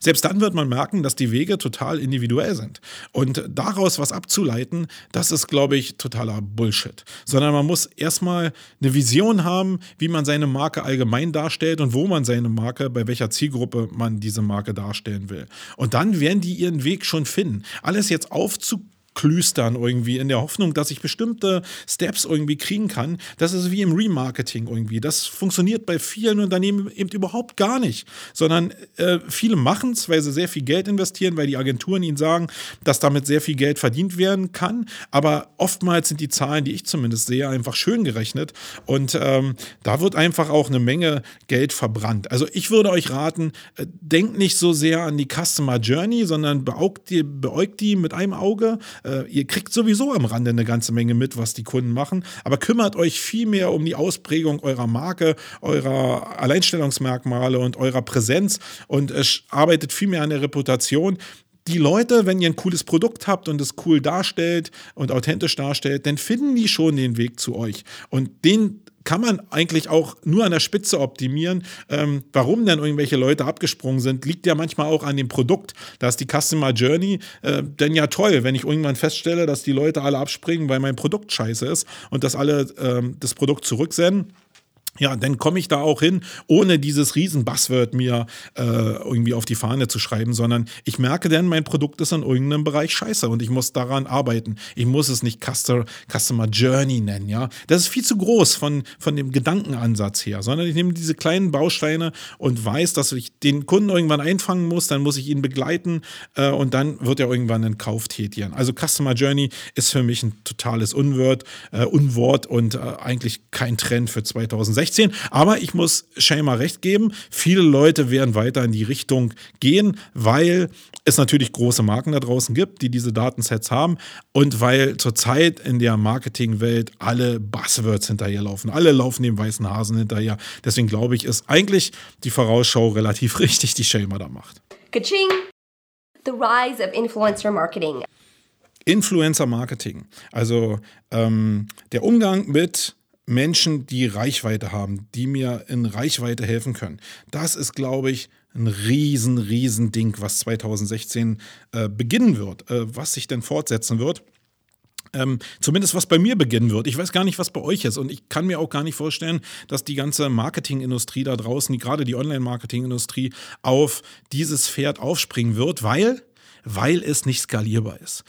Selbst dann wird man merken, dass die Wege total individuell sind. Und daraus was abzuleiten, das ist, glaube ich, totaler Bullshit. Sondern man muss erstmal eine Vision haben, wie man seine Marke allgemein darstellt und wo man seine Marke, bei welcher Zielgruppe man diese Marke darstellen will. Und dann werden die ihren Weg schon finden. Alles jetzt aufzubauen klüstern irgendwie in der Hoffnung, dass ich bestimmte Steps irgendwie kriegen kann. Das ist wie im Remarketing irgendwie. Das funktioniert bei vielen Unternehmen eben überhaupt gar nicht, sondern äh, viele machen es, weil sie sehr viel Geld investieren, weil die Agenturen ihnen sagen, dass damit sehr viel Geld verdient werden kann. Aber oftmals sind die Zahlen, die ich zumindest sehe, einfach schön gerechnet und ähm, da wird einfach auch eine Menge Geld verbrannt. Also ich würde euch raten, äh, denkt nicht so sehr an die Customer Journey, sondern beäugt die, beäugt die mit einem Auge äh, ihr kriegt sowieso am Rande eine ganze Menge mit, was die Kunden machen, aber kümmert euch viel mehr um die Ausprägung eurer Marke, eurer Alleinstellungsmerkmale und eurer Präsenz. Und äh, arbeitet viel mehr an der Reputation. Die Leute, wenn ihr ein cooles Produkt habt und es cool darstellt und authentisch darstellt, dann finden die schon den Weg zu euch. Und den kann man eigentlich auch nur an der Spitze optimieren. Ähm, warum denn irgendwelche Leute abgesprungen sind, liegt ja manchmal auch an dem Produkt. Da ist die Customer Journey äh, denn ja toll, wenn ich irgendwann feststelle, dass die Leute alle abspringen, weil mein Produkt scheiße ist und dass alle ähm, das Produkt zurücksenden ja, dann komme ich da auch hin, ohne dieses Riesen-Buzzword mir äh, irgendwie auf die Fahne zu schreiben, sondern ich merke dann, mein Produkt ist in irgendeinem Bereich scheiße und ich muss daran arbeiten. Ich muss es nicht Customer, Customer Journey nennen, ja. Das ist viel zu groß von, von dem Gedankenansatz her, sondern ich nehme diese kleinen Bausteine und weiß, dass ich den Kunden irgendwann einfangen muss, dann muss ich ihn begleiten äh, und dann wird er irgendwann einen Kauf tätigen. Also Customer Journey ist für mich ein totales Unwort, äh, Unwort und äh, eigentlich kein Trend für 2016. 2016. Aber ich muss Shamer recht geben, viele Leute werden weiter in die Richtung gehen, weil es natürlich große Marken da draußen gibt, die diese Datensets haben und weil zurzeit in der Marketingwelt alle Buzzwords hinterherlaufen. Alle laufen dem weißen Hasen hinterher. Deswegen glaube ich, ist eigentlich die Vorausschau relativ richtig, die Shamer da macht. Kaching! The rise of influencer marketing. Influencer Marketing. Also ähm, der Umgang mit Menschen, die Reichweite haben, die mir in Reichweite helfen können. Das ist, glaube ich, ein riesen, riesen Ding, was 2016 äh, beginnen wird, äh, was sich denn fortsetzen wird. Ähm, zumindest was bei mir beginnen wird. Ich weiß gar nicht, was bei euch ist. Und ich kann mir auch gar nicht vorstellen, dass die ganze Marketingindustrie da draußen, gerade die Online-Marketingindustrie, auf dieses Pferd aufspringen wird, weil, weil es nicht skalierbar ist.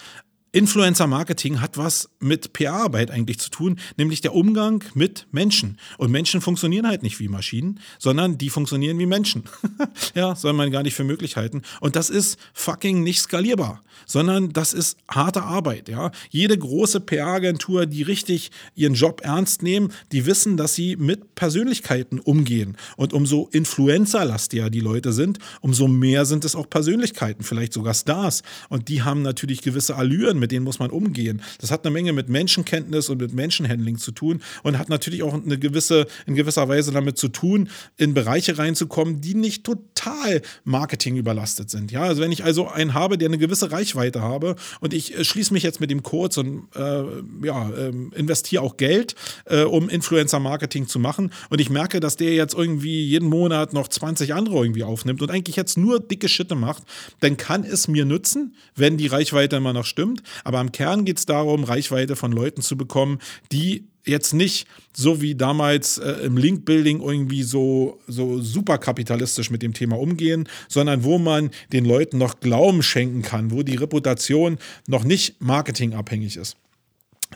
Influencer Marketing hat was mit PR-Arbeit eigentlich zu tun, nämlich der Umgang mit Menschen. Und Menschen funktionieren halt nicht wie Maschinen, sondern die funktionieren wie Menschen. ja, soll man gar nicht für möglich halten. Und das ist fucking nicht skalierbar, sondern das ist harte Arbeit. Ja, jede große PR-Agentur, die richtig ihren Job ernst nehmen, die wissen, dass sie mit Persönlichkeiten umgehen. Und umso influencerlastiger die Leute sind, umso mehr sind es auch Persönlichkeiten, vielleicht sogar Stars. Und die haben natürlich gewisse Allüren mit denen muss man umgehen. Das hat eine Menge mit Menschenkenntnis und mit Menschenhandling zu tun und hat natürlich auch eine gewisse, in gewisser Weise damit zu tun, in Bereiche reinzukommen, die nicht total Marketing überlastet sind. Ja, also wenn ich also einen habe, der eine gewisse Reichweite habe und ich äh, schließe mich jetzt mit ihm kurz und äh, ja, äh, investiere auch Geld, äh, um Influencer-Marketing zu machen und ich merke, dass der jetzt irgendwie jeden Monat noch 20 andere irgendwie aufnimmt und eigentlich jetzt nur dicke Schitte macht, dann kann es mir nützen, wenn die Reichweite immer noch stimmt. Aber im Kern geht es darum, Reichweite von Leuten zu bekommen, die jetzt nicht so wie damals äh, im Link-Building irgendwie so, so super kapitalistisch mit dem Thema umgehen, sondern wo man den Leuten noch Glauben schenken kann, wo die Reputation noch nicht marketingabhängig ist.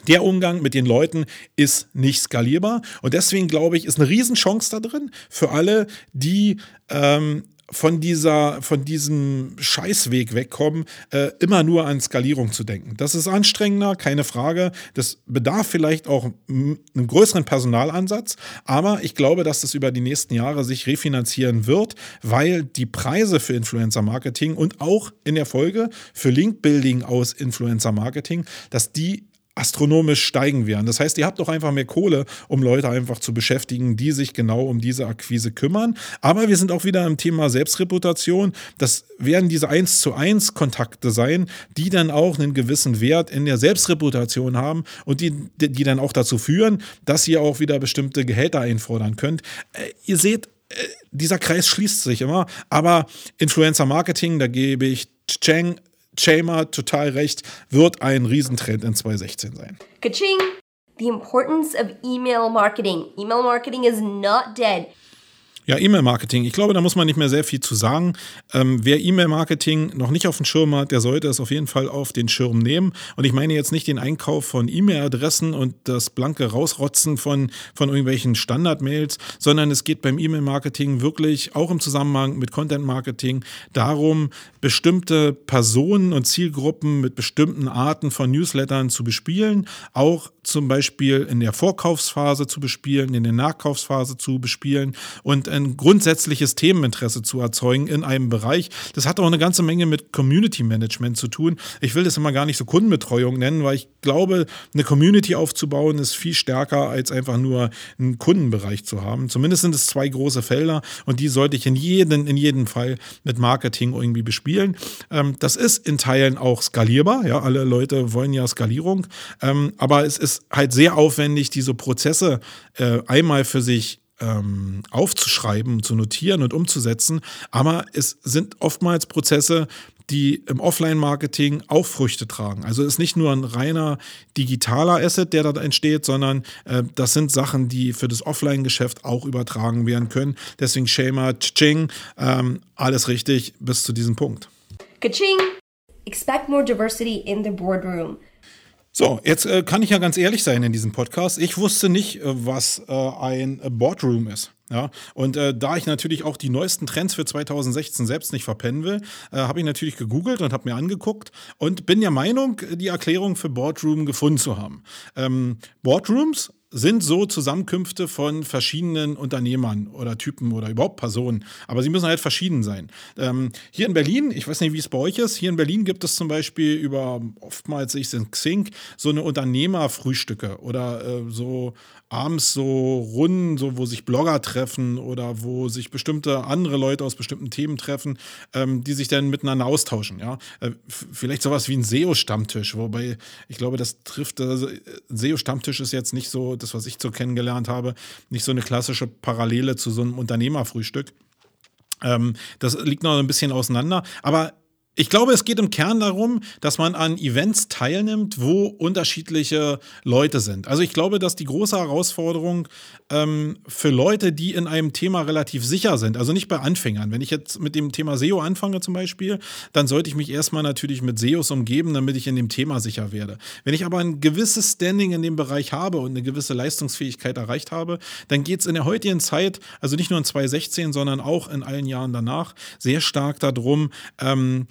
Der Umgang mit den Leuten ist nicht skalierbar und deswegen glaube ich, ist eine Riesenchance da drin für alle, die ähm, von dieser, von diesem Scheißweg wegkommen, äh, immer nur an Skalierung zu denken. Das ist anstrengender, keine Frage. Das bedarf vielleicht auch einem größeren Personalansatz, aber ich glaube, dass das über die nächsten Jahre sich refinanzieren wird, weil die Preise für Influencer Marketing und auch in der Folge für Link Building aus Influencer Marketing, dass die astronomisch steigen werden. Das heißt, ihr habt doch einfach mehr Kohle, um Leute einfach zu beschäftigen, die sich genau um diese Akquise kümmern. Aber wir sind auch wieder im Thema Selbstreputation. Das werden diese 1 zu 1 Kontakte sein, die dann auch einen gewissen Wert in der Selbstreputation haben und die, die dann auch dazu führen, dass ihr auch wieder bestimmte Gehälter einfordern könnt. Äh, ihr seht, äh, dieser Kreis schließt sich immer, aber Influencer Marketing, da gebe ich Cheng Chamer total recht, wird ein Riesentrend in 2016 sein. Kaching! The importance of email marketing. Email marketing is not dead. Ja, E-Mail-Marketing. Ich glaube, da muss man nicht mehr sehr viel zu sagen. Ähm, wer E-Mail-Marketing noch nicht auf dem Schirm hat, der sollte es auf jeden Fall auf den Schirm nehmen. Und ich meine jetzt nicht den Einkauf von E-Mail-Adressen und das blanke Rausrotzen von, von irgendwelchen Standard-Mails, sondern es geht beim E-Mail-Marketing wirklich auch im Zusammenhang mit Content-Marketing darum, bestimmte Personen und Zielgruppen mit bestimmten Arten von Newslettern zu bespielen, auch zum Beispiel in der Vorkaufsphase zu bespielen, in der Nachkaufsphase zu bespielen und ein grundsätzliches Themeninteresse zu erzeugen in einem Bereich. Das hat auch eine ganze Menge mit Community Management zu tun. Ich will das immer gar nicht so Kundenbetreuung nennen, weil ich glaube, eine Community aufzubauen ist viel stärker als einfach nur einen Kundenbereich zu haben. Zumindest sind es zwei große Felder und die sollte ich in jedem, in jedem Fall mit Marketing irgendwie bespielen. Ähm, das ist in Teilen auch skalierbar. Ja, alle Leute wollen ja Skalierung. Ähm, aber es ist halt sehr aufwendig, diese Prozesse äh, einmal für sich ähm, aufzuschreiben, zu notieren und umzusetzen. Aber es sind oftmals Prozesse, die im Offline-Marketing auch Früchte tragen. Also es ist nicht nur ein reiner digitaler Asset, der da entsteht, sondern äh, das sind Sachen, die für das Offline-Geschäft auch übertragen werden können. Deswegen Shema, Ching, ähm, alles richtig bis zu diesem Punkt. Kaching! Expect more diversity in the boardroom. So, jetzt äh, kann ich ja ganz ehrlich sein in diesem Podcast. Ich wusste nicht, äh, was äh, ein Boardroom ist. Ja, und äh, da ich natürlich auch die neuesten Trends für 2016 selbst nicht verpennen will, äh, habe ich natürlich gegoogelt und habe mir angeguckt und bin der Meinung, die Erklärung für Boardroom gefunden zu haben. Ähm, Boardrooms sind so Zusammenkünfte von verschiedenen Unternehmern oder Typen oder überhaupt Personen. Aber sie müssen halt verschieden sein. Ähm, hier in Berlin, ich weiß nicht, wie es bei euch ist, hier in Berlin gibt es zum Beispiel über, oftmals sehe ich es in Xing, so eine Unternehmerfrühstücke oder äh, so abends so Runden, so wo sich Blogger treffen oder wo sich bestimmte andere Leute aus bestimmten Themen treffen, ähm, die sich dann miteinander austauschen. Ja? Äh, vielleicht sowas wie ein SEO-Stammtisch, wobei ich glaube, das trifft, also, SEO-Stammtisch ist jetzt nicht so, das, was ich so kennengelernt habe, nicht so eine klassische Parallele zu so einem Unternehmerfrühstück. Ähm, das liegt noch ein bisschen auseinander. Aber ich glaube, es geht im Kern darum, dass man an Events teilnimmt, wo unterschiedliche Leute sind. Also ich glaube, dass die große Herausforderung ähm, für Leute, die in einem Thema relativ sicher sind, also nicht bei Anfängern. Wenn ich jetzt mit dem Thema SEO anfange zum Beispiel, dann sollte ich mich erstmal natürlich mit SEOs umgeben, damit ich in dem Thema sicher werde. Wenn ich aber ein gewisses Standing in dem Bereich habe und eine gewisse Leistungsfähigkeit erreicht habe, dann geht es in der heutigen Zeit, also nicht nur in 2016, sondern auch in allen Jahren danach, sehr stark darum, ähm,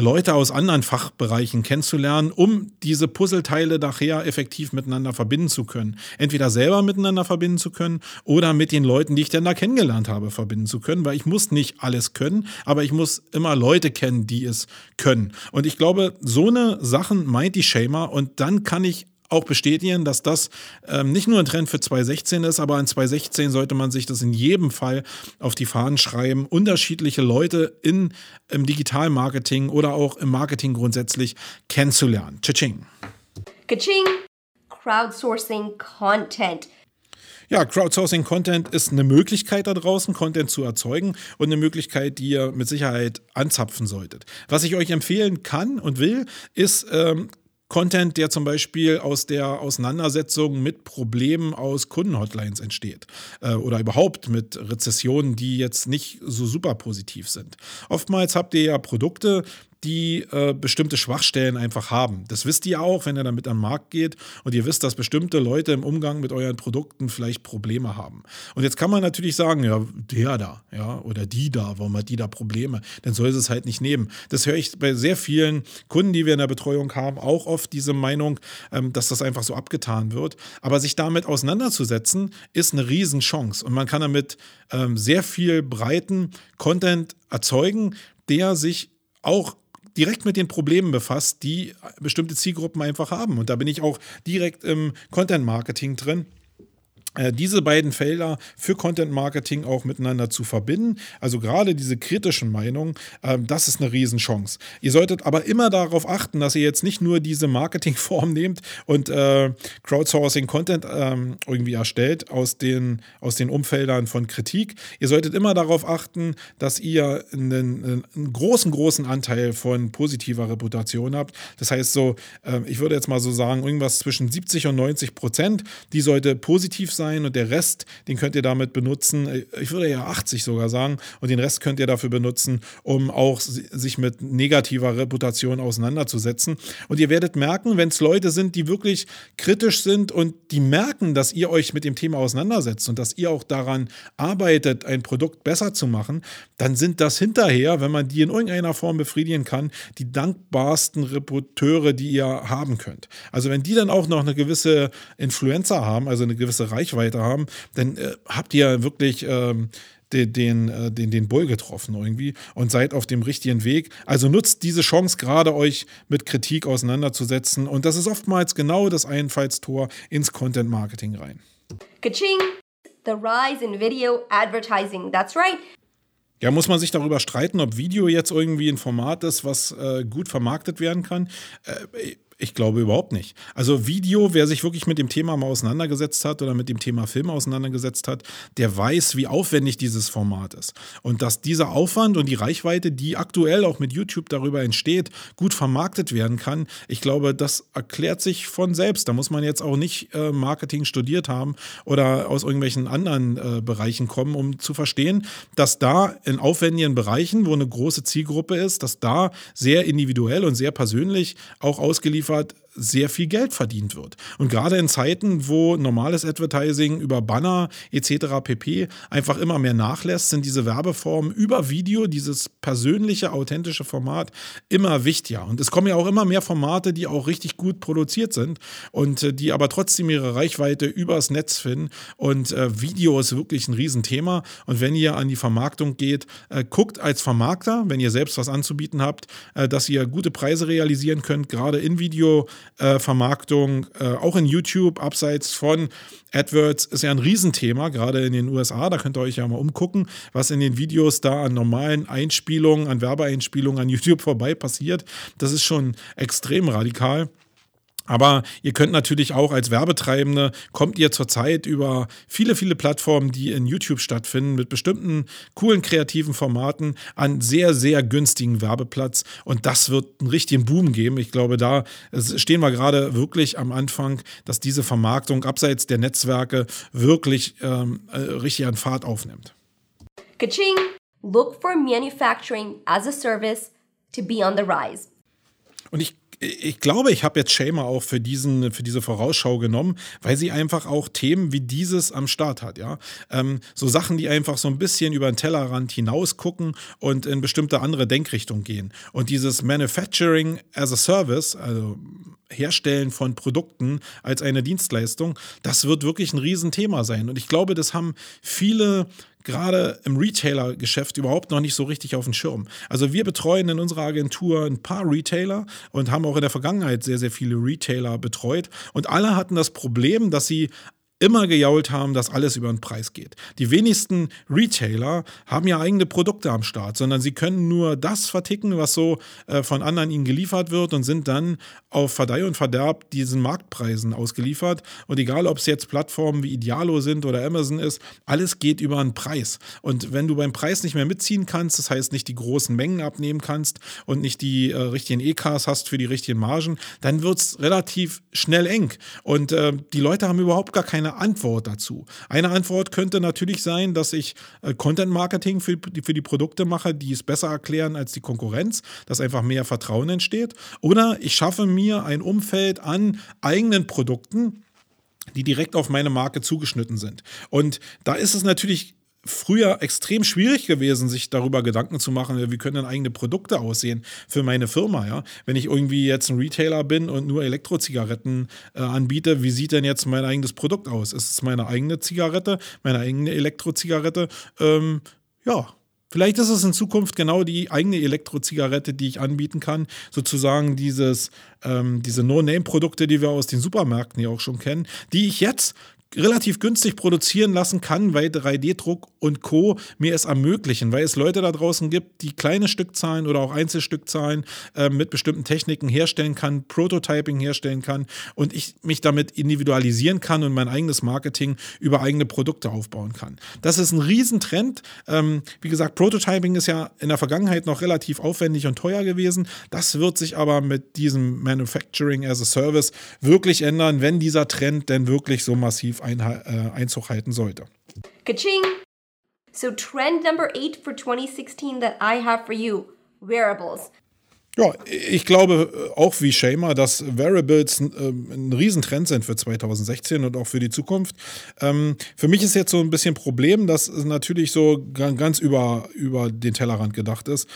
Leute aus anderen Fachbereichen kennenzulernen, um diese Puzzleteile nachher effektiv miteinander verbinden zu können. Entweder selber miteinander verbinden zu können oder mit den Leuten, die ich denn da kennengelernt habe, verbinden zu können, weil ich muss nicht alles können, aber ich muss immer Leute kennen, die es können. Und ich glaube, so eine Sachen meint die Shamer und dann kann ich auch bestätigen, dass das ähm, nicht nur ein Trend für 2016 ist, aber in 2016 sollte man sich das in jedem Fall auf die Fahnen schreiben, unterschiedliche Leute in, im Digitalmarketing oder auch im Marketing grundsätzlich kennenzulernen. Tsching. Kaching! Crowdsourcing Content. Ja, Crowdsourcing Content ist eine Möglichkeit da draußen, Content zu erzeugen und eine Möglichkeit, die ihr mit Sicherheit anzapfen solltet. Was ich euch empfehlen kann und will, ist ähm, Content, der zum Beispiel aus der Auseinandersetzung mit Problemen aus Kundenhotlines entsteht äh, oder überhaupt mit Rezessionen, die jetzt nicht so super positiv sind. Oftmals habt ihr ja Produkte, die äh, bestimmte Schwachstellen einfach haben. Das wisst ihr auch, wenn ihr damit am Markt geht und ihr wisst, dass bestimmte Leute im Umgang mit euren Produkten vielleicht Probleme haben. Und jetzt kann man natürlich sagen, ja, der da, ja, oder die da, warum hat die da Probleme? Dann soll sie es halt nicht nehmen. Das höre ich bei sehr vielen Kunden, die wir in der Betreuung haben, auch oft diese Meinung, ähm, dass das einfach so abgetan wird. Aber sich damit auseinanderzusetzen, ist eine Riesenchance. Und man kann damit ähm, sehr viel breiten Content erzeugen, der sich auch direkt mit den Problemen befasst, die bestimmte Zielgruppen einfach haben. Und da bin ich auch direkt im Content Marketing drin. Äh, diese beiden Felder für Content Marketing auch miteinander zu verbinden. Also gerade diese kritischen Meinungen, ähm, das ist eine Riesenchance. Ihr solltet aber immer darauf achten, dass ihr jetzt nicht nur diese Marketingform nehmt und äh, Crowdsourcing Content ähm, irgendwie erstellt aus den, aus den Umfeldern von Kritik. Ihr solltet immer darauf achten, dass ihr einen, einen großen, großen Anteil von positiver Reputation habt. Das heißt so, äh, ich würde jetzt mal so sagen, irgendwas zwischen 70 und 90 Prozent, die sollte positiv sein sein und der Rest, den könnt ihr damit benutzen. Ich würde ja 80 sogar sagen. Und den Rest könnt ihr dafür benutzen, um auch sich mit negativer Reputation auseinanderzusetzen. Und ihr werdet merken, wenn es Leute sind, die wirklich kritisch sind und die merken, dass ihr euch mit dem Thema auseinandersetzt und dass ihr auch daran arbeitet, ein Produkt besser zu machen, dann sind das hinterher, wenn man die in irgendeiner Form befriedigen kann, die dankbarsten Reputeure, die ihr haben könnt. Also wenn die dann auch noch eine gewisse Influencer haben, also eine gewisse Reichweite, Reichweite haben, dann äh, habt ihr wirklich ähm, den, den, äh, den, den Bull getroffen irgendwie und seid auf dem richtigen Weg. Also nutzt diese Chance gerade, euch mit Kritik auseinanderzusetzen. Und das ist oftmals genau das Einfallstor ins Content Marketing rein. Kaching! The rise in video advertising. That's right. Ja, muss man sich darüber streiten, ob Video jetzt irgendwie ein Format ist, was äh, gut vermarktet werden kann? Äh, ich glaube überhaupt nicht. Also Video, wer sich wirklich mit dem Thema mal auseinandergesetzt hat oder mit dem Thema Film auseinandergesetzt hat, der weiß, wie aufwendig dieses Format ist. Und dass dieser Aufwand und die Reichweite, die aktuell auch mit YouTube darüber entsteht, gut vermarktet werden kann, ich glaube, das erklärt sich von selbst. Da muss man jetzt auch nicht äh, Marketing studiert haben oder aus irgendwelchen anderen äh, Bereichen kommen, um zu verstehen, dass da in aufwendigen Bereichen, wo eine große Zielgruppe ist, dass da sehr individuell und sehr persönlich auch ausgeliefert geliefert sehr viel Geld verdient wird. Und gerade in Zeiten, wo normales Advertising über Banner etc. pp. einfach immer mehr nachlässt, sind diese Werbeformen über Video, dieses persönliche, authentische Format immer wichtiger. Und es kommen ja auch immer mehr Formate, die auch richtig gut produziert sind und äh, die aber trotzdem ihre Reichweite übers Netz finden. Und äh, Video ist wirklich ein Riesenthema. Und wenn ihr an die Vermarktung geht, äh, guckt als Vermarkter, wenn ihr selbst was anzubieten habt, äh, dass ihr gute Preise realisieren könnt, gerade in Videovermarktung, äh, auch in YouTube, abseits von AdWords ist ja ein Riesenthema, gerade in den USA. Da könnt ihr euch ja mal umgucken, was in den Videos da an normalen Einspielungen, an Werbeeinspielungen an YouTube vorbei passiert. Das ist schon extrem radikal. Aber ihr könnt natürlich auch als Werbetreibende, kommt ihr zurzeit über viele, viele Plattformen, die in YouTube stattfinden, mit bestimmten coolen, kreativen Formaten an sehr, sehr günstigen Werbeplatz. Und das wird einen richtigen Boom geben. Ich glaube, da stehen wir gerade wirklich am Anfang, dass diese Vermarktung abseits der Netzwerke wirklich ähm, äh, richtig an Fahrt aufnimmt. Kaching! Look for manufacturing as a service to be on the rise. Und ich ich glaube, ich habe jetzt Shamer auch für, diesen, für diese Vorausschau genommen, weil sie einfach auch Themen wie dieses am Start hat, ja. Ähm, so Sachen, die einfach so ein bisschen über den Tellerrand hinaus gucken und in bestimmte andere Denkrichtungen gehen. Und dieses Manufacturing as a Service, also Herstellen von Produkten als eine Dienstleistung, das wird wirklich ein Riesenthema sein. Und ich glaube, das haben viele gerade im Retailer-Geschäft überhaupt noch nicht so richtig auf dem Schirm. Also wir betreuen in unserer Agentur ein paar Retailer und haben auch in der Vergangenheit sehr, sehr viele Retailer betreut. Und alle hatten das Problem, dass sie immer gejault haben, dass alles über den Preis geht. Die wenigsten Retailer haben ja eigene Produkte am Start, sondern sie können nur das verticken, was so äh, von anderen ihnen geliefert wird und sind dann auf Verdeih und Verderb diesen Marktpreisen ausgeliefert. Und egal, ob es jetzt Plattformen wie Idealo sind oder Amazon ist, alles geht über einen Preis. Und wenn du beim Preis nicht mehr mitziehen kannst, das heißt nicht die großen Mengen abnehmen kannst und nicht die äh, richtigen EKs hast für die richtigen Margen, dann wird es relativ schnell eng. Und äh, die Leute haben überhaupt gar keine Antwort dazu. Eine Antwort könnte natürlich sein, dass ich äh, Content Marketing für, für die Produkte mache, die es besser erklären als die Konkurrenz, dass einfach mehr Vertrauen entsteht. Oder ich schaffe mir ein Umfeld an eigenen Produkten, die direkt auf meine Marke zugeschnitten sind. Und da ist es natürlich früher extrem schwierig gewesen, sich darüber Gedanken zu machen, wie können denn eigene Produkte aussehen für meine Firma, ja? Wenn ich irgendwie jetzt ein Retailer bin und nur Elektrozigaretten äh, anbiete, wie sieht denn jetzt mein eigenes Produkt aus? Ist es meine eigene Zigarette, meine eigene Elektrozigarette? Ähm, ja, Vielleicht ist es in Zukunft genau die eigene Elektrozigarette, die ich anbieten kann. Sozusagen dieses, ähm, diese No-Name-Produkte, die wir aus den Supermärkten ja auch schon kennen, die ich jetzt relativ günstig produzieren lassen kann, weil 3D-Druck und Co. mir es ermöglichen, weil es Leute da draußen gibt, die kleine Stückzahlen oder auch Einzelstückzahlen äh, mit bestimmten Techniken herstellen kann, Prototyping herstellen kann und ich mich damit individualisieren kann und mein eigenes Marketing über eigene Produkte aufbauen kann. Das ist ein Riesentrend. Ähm, wie gesagt, Prototyping ist ja in der Vergangenheit noch relativ aufwendig und teuer gewesen. Das wird sich aber mit diesem Manufacturing as a Service wirklich ändern, wenn dieser Trend denn wirklich so massiv äh, Einzug halten sollte. Kaching! So trend number eight for 2016 that I have for you, wearables. Ja, ich glaube äh, auch wie Shamer, dass Variables ein, äh, ein Riesentrend sind für 2016 und auch für die Zukunft. Ähm, für mich ist jetzt so ein bisschen Problem, dass es natürlich so ganz über, über den Tellerrand gedacht ist.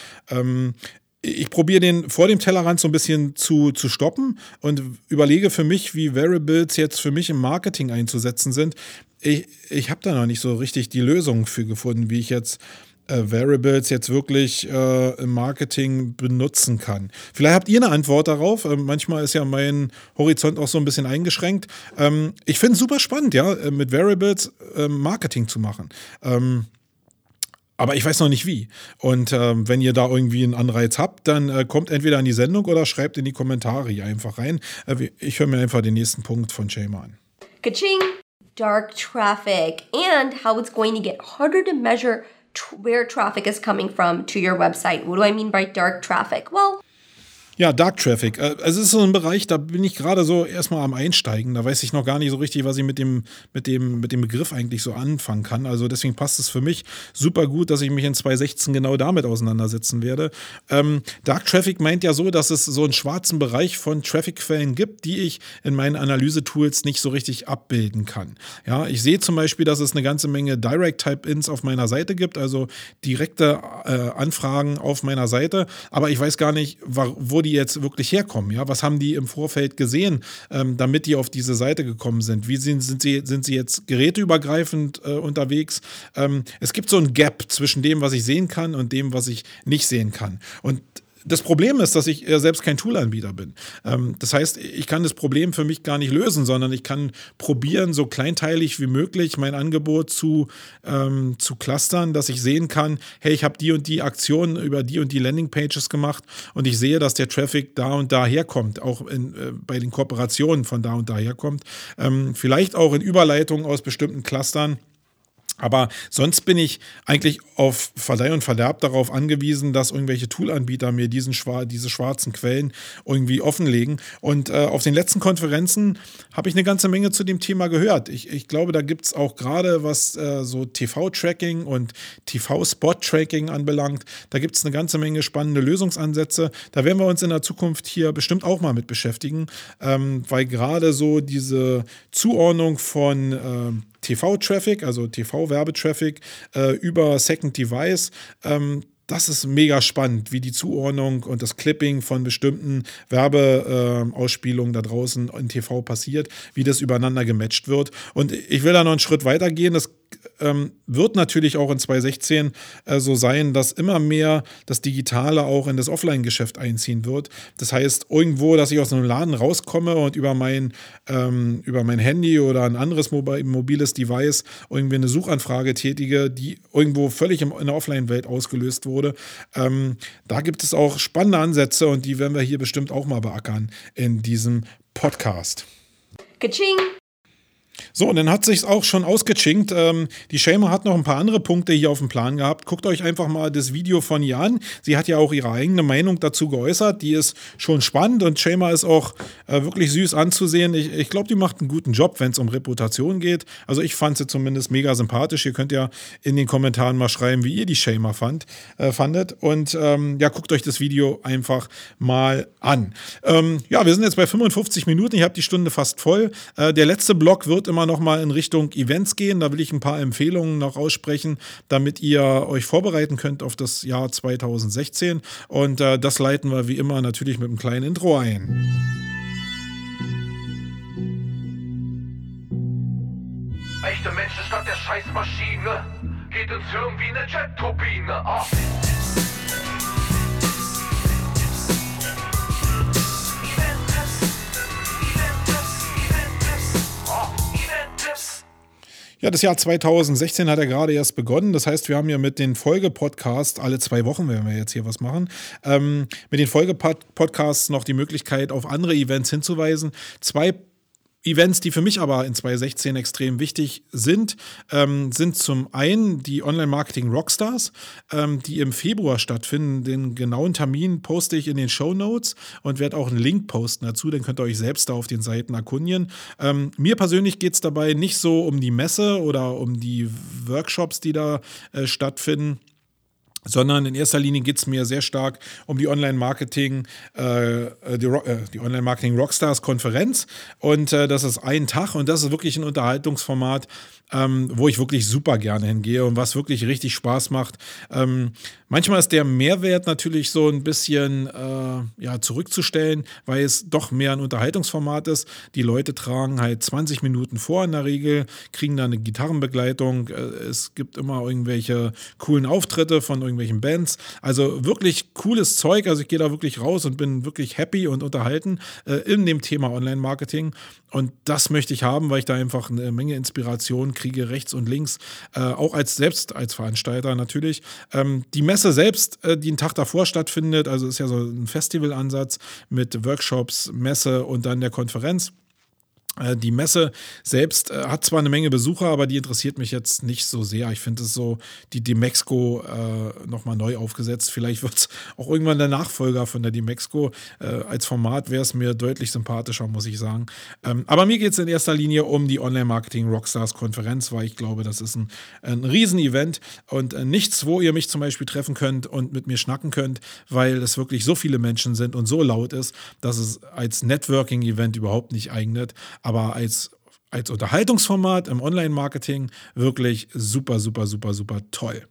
Ich probiere den vor dem Tellerrand so ein bisschen zu, zu stoppen und überlege für mich, wie Variables jetzt für mich im Marketing einzusetzen sind. Ich, ich habe da noch nicht so richtig die Lösung für gefunden, wie ich jetzt äh, Variables jetzt wirklich äh, im Marketing benutzen kann. Vielleicht habt ihr eine Antwort darauf. Ähm, manchmal ist ja mein Horizont auch so ein bisschen eingeschränkt. Ähm, ich finde es super spannend, ja, äh, mit Variables äh, Marketing zu machen. Ähm, aber ich weiß noch nicht wie. Und ähm, wenn ihr da irgendwie einen Anreiz habt, dann äh, kommt entweder an die Sendung oder schreibt in die Kommentare hier einfach rein. Äh, ich höre mir einfach den nächsten Punkt von Shema an. Kaching! Dark traffic and how it's going to get harder to measure where traffic is coming from to your website. What do I mean by dark traffic? Well, Ja, Dark Traffic. Äh, Es ist so ein Bereich, da bin ich gerade so erstmal am Einsteigen. Da weiß ich noch gar nicht so richtig, was ich mit dem, mit dem, mit dem Begriff eigentlich so anfangen kann. Also deswegen passt es für mich super gut, dass ich mich in 2016 genau damit auseinandersetzen werde. Ähm, Dark Traffic meint ja so, dass es so einen schwarzen Bereich von Traffic-Quellen gibt, die ich in meinen Analyse-Tools nicht so richtig abbilden kann. Ja, ich sehe zum Beispiel, dass es eine ganze Menge Direct-Type-Ins auf meiner Seite gibt, also direkte äh, Anfragen auf meiner Seite, aber ich weiß gar nicht, wo die jetzt wirklich herkommen. Ja, was haben die im Vorfeld gesehen, ähm, damit die auf diese Seite gekommen sind? Wie sind, sind sie sind sie jetzt geräteübergreifend äh, unterwegs? Ähm, es gibt so ein Gap zwischen dem, was ich sehen kann und dem, was ich nicht sehen kann. Und das Problem ist, dass ich äh, selbst kein Toolanbieter bin. Ähm, das heißt, ich kann das Problem für mich gar nicht lösen, sondern ich kann probieren, so kleinteilig wie möglich mein Angebot zu, ähm, zu clustern, dass ich sehen kann, hey, ich habe die und die Aktionen über die und die Landingpages gemacht und ich sehe, dass der Traffic da und da herkommt, auch in, äh, bei den Kooperationen von da und da herkommt. Ähm, vielleicht auch in Überleitungen aus bestimmten Clustern. Aber sonst bin ich eigentlich auf Verleih und Verderb darauf angewiesen, dass irgendwelche Toolanbieter mir diesen diese schwarzen Quellen irgendwie offenlegen. Und äh, auf den letzten Konferenzen habe ich eine ganze Menge zu dem Thema gehört. Ich, ich glaube, da gibt es auch gerade, was äh, so TV-Tracking und TV-Spot-Tracking anbelangt, da gibt es eine ganze Menge spannende Lösungsansätze. Da werden wir uns in der Zukunft hier bestimmt auch mal mit beschäftigen, ähm, weil gerade so diese Zuordnung von ähm, TV-Traffic, also TV-Werbetraffic äh, über Second Device. Ähm, das ist mega spannend, wie die Zuordnung und das Clipping von bestimmten Werbeausspielungen da draußen in TV passiert, wie das übereinander gematcht wird. Und ich will da noch einen Schritt weiter gehen. Das ähm, wird natürlich auch in 2016 äh, so sein, dass immer mehr das Digitale auch in das Offline-Geschäft einziehen wird. Das heißt, irgendwo, dass ich aus einem Laden rauskomme und über mein, ähm, über mein Handy oder ein anderes mobi- mobiles Device irgendwie eine Suchanfrage tätige, die irgendwo völlig in der Offline-Welt ausgelöst wurde. Ähm, da gibt es auch spannende Ansätze und die werden wir hier bestimmt auch mal beackern in diesem Podcast. Ka-ching! So, und dann hat sich's auch schon ausgechinkt. Ähm, die Shamer hat noch ein paar andere Punkte hier auf dem Plan gehabt. Guckt euch einfach mal das Video von ihr an. Sie hat ja auch ihre eigene Meinung dazu geäußert. Die ist schon spannend und Shamer ist auch äh, wirklich süß anzusehen. Ich, ich glaube, die macht einen guten Job, wenn es um Reputation geht. Also ich fand sie zumindest mega sympathisch. Ihr könnt ja in den Kommentaren mal schreiben, wie ihr die Shamer fand, äh, fandet. Und ähm, ja, guckt euch das Video einfach mal an. Ähm, ja, wir sind jetzt bei 55 Minuten. Ich habe die Stunde fast voll. Äh, der letzte Block wird immer noch mal in Richtung Events gehen. Da will ich ein paar Empfehlungen noch aussprechen, damit ihr euch vorbereiten könnt auf das Jahr 2016. Und äh, das leiten wir wie immer natürlich mit einem kleinen Intro ein. Echte Menschen statt der Scheißmaschine. Geht ins Hirn wie eine Jet-Turbine. Ah. Ja, das Jahr 2016 hat ja gerade erst begonnen. Das heißt, wir haben ja mit den Folgepodcasts, alle zwei Wochen werden wir jetzt hier was machen, ähm, mit den Folgepodcasts noch die Möglichkeit, auf andere Events hinzuweisen. Zwei Events, die für mich aber in 2016 extrem wichtig sind, ähm, sind zum einen die Online-Marketing Rockstars, ähm, die im Februar stattfinden. Den genauen Termin poste ich in den Show Notes und werde auch einen Link posten dazu. Den könnt ihr euch selbst da auf den Seiten erkundigen. Ähm, mir persönlich geht es dabei nicht so um die Messe oder um die Workshops, die da äh, stattfinden sondern in erster Linie geht es mir sehr stark um die Online-Marketing, äh, die, äh, die Online-Marketing Rockstars Konferenz. Und äh, das ist ein Tag und das ist wirklich ein Unterhaltungsformat, ähm, wo ich wirklich super gerne hingehe und was wirklich richtig Spaß macht. Ähm, manchmal ist der Mehrwert natürlich so ein bisschen äh, ja, zurückzustellen, weil es doch mehr ein Unterhaltungsformat ist. Die Leute tragen halt 20 Minuten vor in der Regel, kriegen dann eine Gitarrenbegleitung. Äh, Es gibt immer irgendwelche coolen Auftritte von irgendwelchen Bands. Also wirklich cooles Zeug. Also ich gehe da wirklich raus und bin wirklich happy und unterhalten äh, in dem Thema Online-Marketing. Und das möchte ich haben, weil ich da einfach eine Menge Inspiration kriege, rechts und links, äh, auch als selbst als Veranstalter natürlich. Ähm, die Messe selbst, äh, die einen Tag davor stattfindet, also ist ja so ein Festivalansatz mit Workshops, Messe und dann der Konferenz. Äh, Die Messe selbst äh, hat zwar eine Menge Besucher, aber die interessiert mich jetzt nicht so sehr. Ich finde es so, die Demexco äh, nochmal neu aufgesetzt. Vielleicht wird es auch irgendwann der Nachfolger von der Demexco. Äh, als Format wäre es mir deutlich sympathischer, muss ich sagen. Ähm, aber mir geht es in erster Linie um die Online-Marketing Rockstars Konferenz, weil ich glaube, das ist ein, ein Riesenevent und äh, nichts, wo ihr mich zum Beispiel treffen könnt und mit mir schnacken könnt, weil es wirklich so viele Menschen sind und so laut ist, dass es als Networking-Event überhaupt nicht eignet aber als, als Unterhaltungsformat im Online-Marketing wirklich super, super, super, super toll.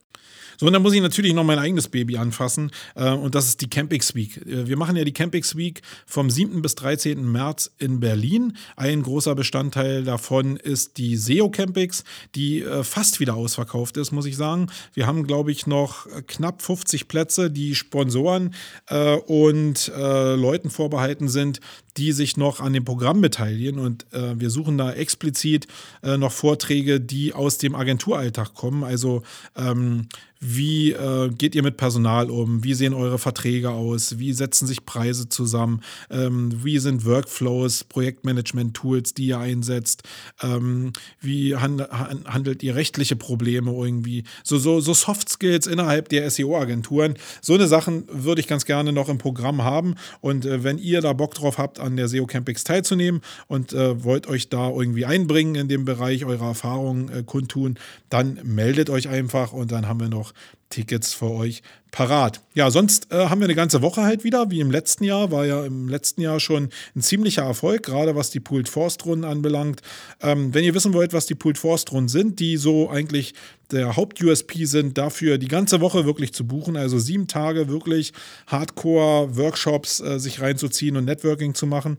So, und dann muss ich natürlich noch mein eigenes Baby anfassen äh, und das ist die Campix Week. Äh, wir machen ja die Campix Week vom 7. bis 13. März in Berlin. Ein großer Bestandteil davon ist die SEO Campix, die äh, fast wieder ausverkauft ist, muss ich sagen. Wir haben, glaube ich, noch knapp 50 Plätze, die Sponsoren äh, und äh, Leuten vorbehalten sind, die sich noch an dem Programm beteiligen. Und äh, wir suchen da explizit äh, noch Vorträge, die aus dem Agenturalltag kommen. Also ähm, wie äh, geht ihr mit Personal um? Wie sehen eure Verträge aus? Wie setzen sich Preise zusammen? Ähm, wie sind Workflows, Projektmanagement-Tools, die ihr einsetzt? Ähm, wie hand handelt ihr rechtliche Probleme irgendwie? So, so, so Soft Skills innerhalb der SEO-Agenturen. So eine Sachen würde ich ganz gerne noch im Programm haben. Und äh, wenn ihr da Bock drauf habt, an der SEO Campix teilzunehmen und äh, wollt euch da irgendwie einbringen in dem Bereich, eure Erfahrungen äh, kundtun, dann meldet euch einfach und dann haben wir noch Tickets für euch parat. Ja, sonst äh, haben wir eine ganze Woche halt wieder, wie im letzten Jahr. War ja im letzten Jahr schon ein ziemlicher Erfolg, gerade was die Pooled Forst Runden anbelangt. Ähm, wenn ihr wissen wollt, was die Pooled Forst Runden sind, die so eigentlich der Haupt-USP sind, dafür die ganze Woche wirklich zu buchen, also sieben Tage wirklich Hardcore-Workshops äh, sich reinzuziehen und Networking zu machen.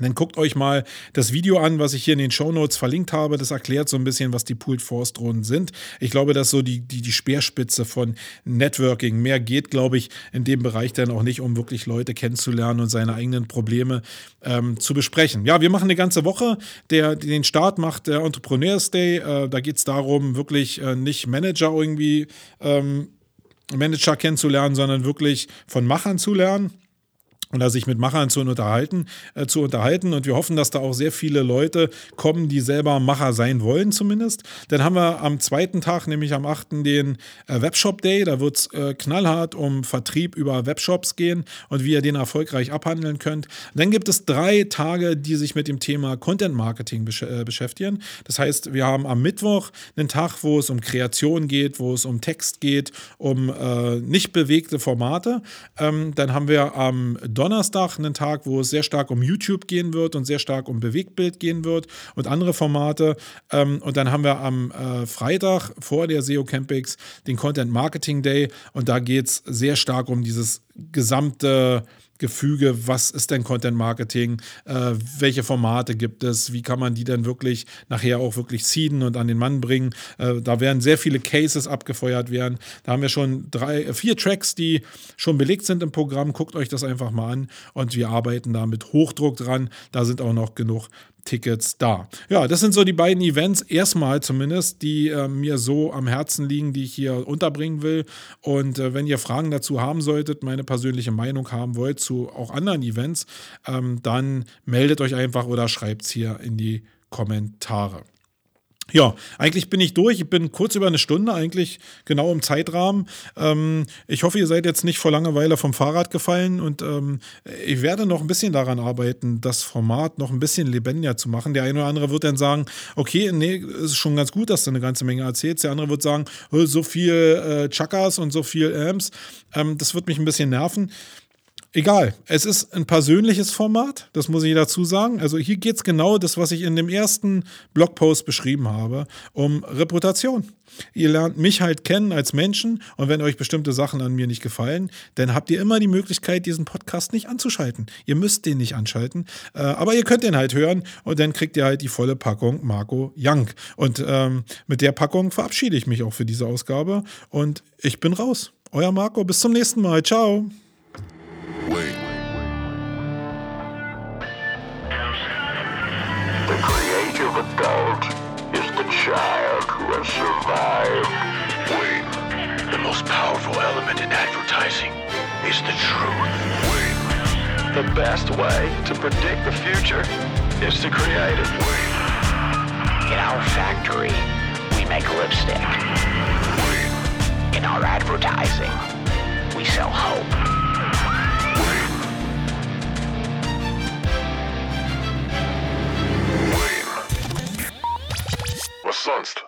Dann guckt euch mal das Video an, was ich hier in den Show Notes verlinkt habe. Das erklärt so ein bisschen, was die Pooled Force Drohnen sind. Ich glaube, das ist so die, die, die Speerspitze von Networking. Mehr geht, glaube ich, in dem Bereich dann auch nicht, um wirklich Leute kennenzulernen und seine eigenen Probleme ähm, zu besprechen. Ja, wir machen eine ganze Woche. Der, den Start macht der Entrepreneurs Day. Äh, da geht es darum, wirklich äh, nicht Manager irgendwie ähm, Manager kennenzulernen, sondern wirklich von Machern zu lernen oder sich mit Machern zu unterhalten, äh, zu unterhalten. Und wir hoffen, dass da auch sehr viele Leute kommen, die selber Macher sein wollen, zumindest. Dann haben wir am zweiten Tag, nämlich am 8. den äh, Webshop Day. Da wird es äh, knallhart um Vertrieb über Webshops gehen und wie ihr den erfolgreich abhandeln könnt. Dann gibt es drei Tage, die sich mit dem Thema Content Marketing besch äh, beschäftigen. Das heißt, wir haben am Mittwoch einen Tag, wo es um Kreation geht, wo es um Text geht, um äh, nicht bewegte Formate. Ähm, dann haben wir am Donnerstag einen Tag, wo es sehr stark um YouTube gehen wird und sehr stark um Bewegtbild gehen wird und andere Formate. Ähm, und dann haben wir am äh, Freitag vor der SEO Campix den Content Marketing Day und da geht es sehr stark um dieses gesamte Gefüge, was ist denn Content Marketing, äh, welche Formate gibt es, wie kann man die denn wirklich nachher auch wirklich seeden und an den Mann bringen. Äh, da werden sehr viele Cases abgefeuert werden. Da haben wir schon drei, vier Tracks, die schon belegt sind im Programm. Guckt euch das einfach mal an und wir arbeiten da mit Hochdruck dran. Da sind auch noch genug Tickets da. Ja, das sind so die beiden Events, erstmal zumindest, die äh, mir so am Herzen liegen, die ich hier unterbringen will. Und äh, wenn ihr Fragen dazu haben solltet, meine persönliche Meinung haben wollt zu auch anderen Events, ähm, dann meldet euch einfach oder schreibt es hier in die Kommentare. Ja, eigentlich bin ich durch. Ich bin kurz über eine Stunde, eigentlich genau im Zeitrahmen. Ähm, ich hoffe, ihr seid jetzt nicht vor Langeweile vom Fahrrad gefallen und ähm, ich werde noch ein bisschen daran arbeiten, das Format noch ein bisschen lebendiger zu machen. Der eine oder andere wird dann sagen, okay, nee, ist schon ganz gut, dass du eine ganze Menge erzählst. Der andere wird sagen, so viel äh, Chakas und so viel Amps, ähm, das wird mich ein bisschen nerven. Egal, es ist ein persönliches Format, das muss ich dazu sagen. Also hier geht es genau das, was ich in dem ersten Blogpost beschrieben habe, um Reputation. Ihr lernt mich halt kennen als Menschen und wenn euch bestimmte Sachen an mir nicht gefallen, dann habt ihr immer die Möglichkeit, diesen Podcast nicht anzuschalten. Ihr müsst den nicht anschalten, äh, aber ihr könnt den halt hören und dann kriegt ihr halt die volle Packung Marco Young. Und ähm, mit der Packung verabschiede ich mich auch für diese Ausgabe und ich bin raus. Euer Marco, bis zum nächsten Mal. Ciao. Wait. The creative adult is the child who has survived. Wait. The most powerful element in advertising is the truth. Wait. The best way to predict the future is the creative Wayne. In our factory, we make lipstick. Wayne. In our advertising, we sell hope. Was sonst?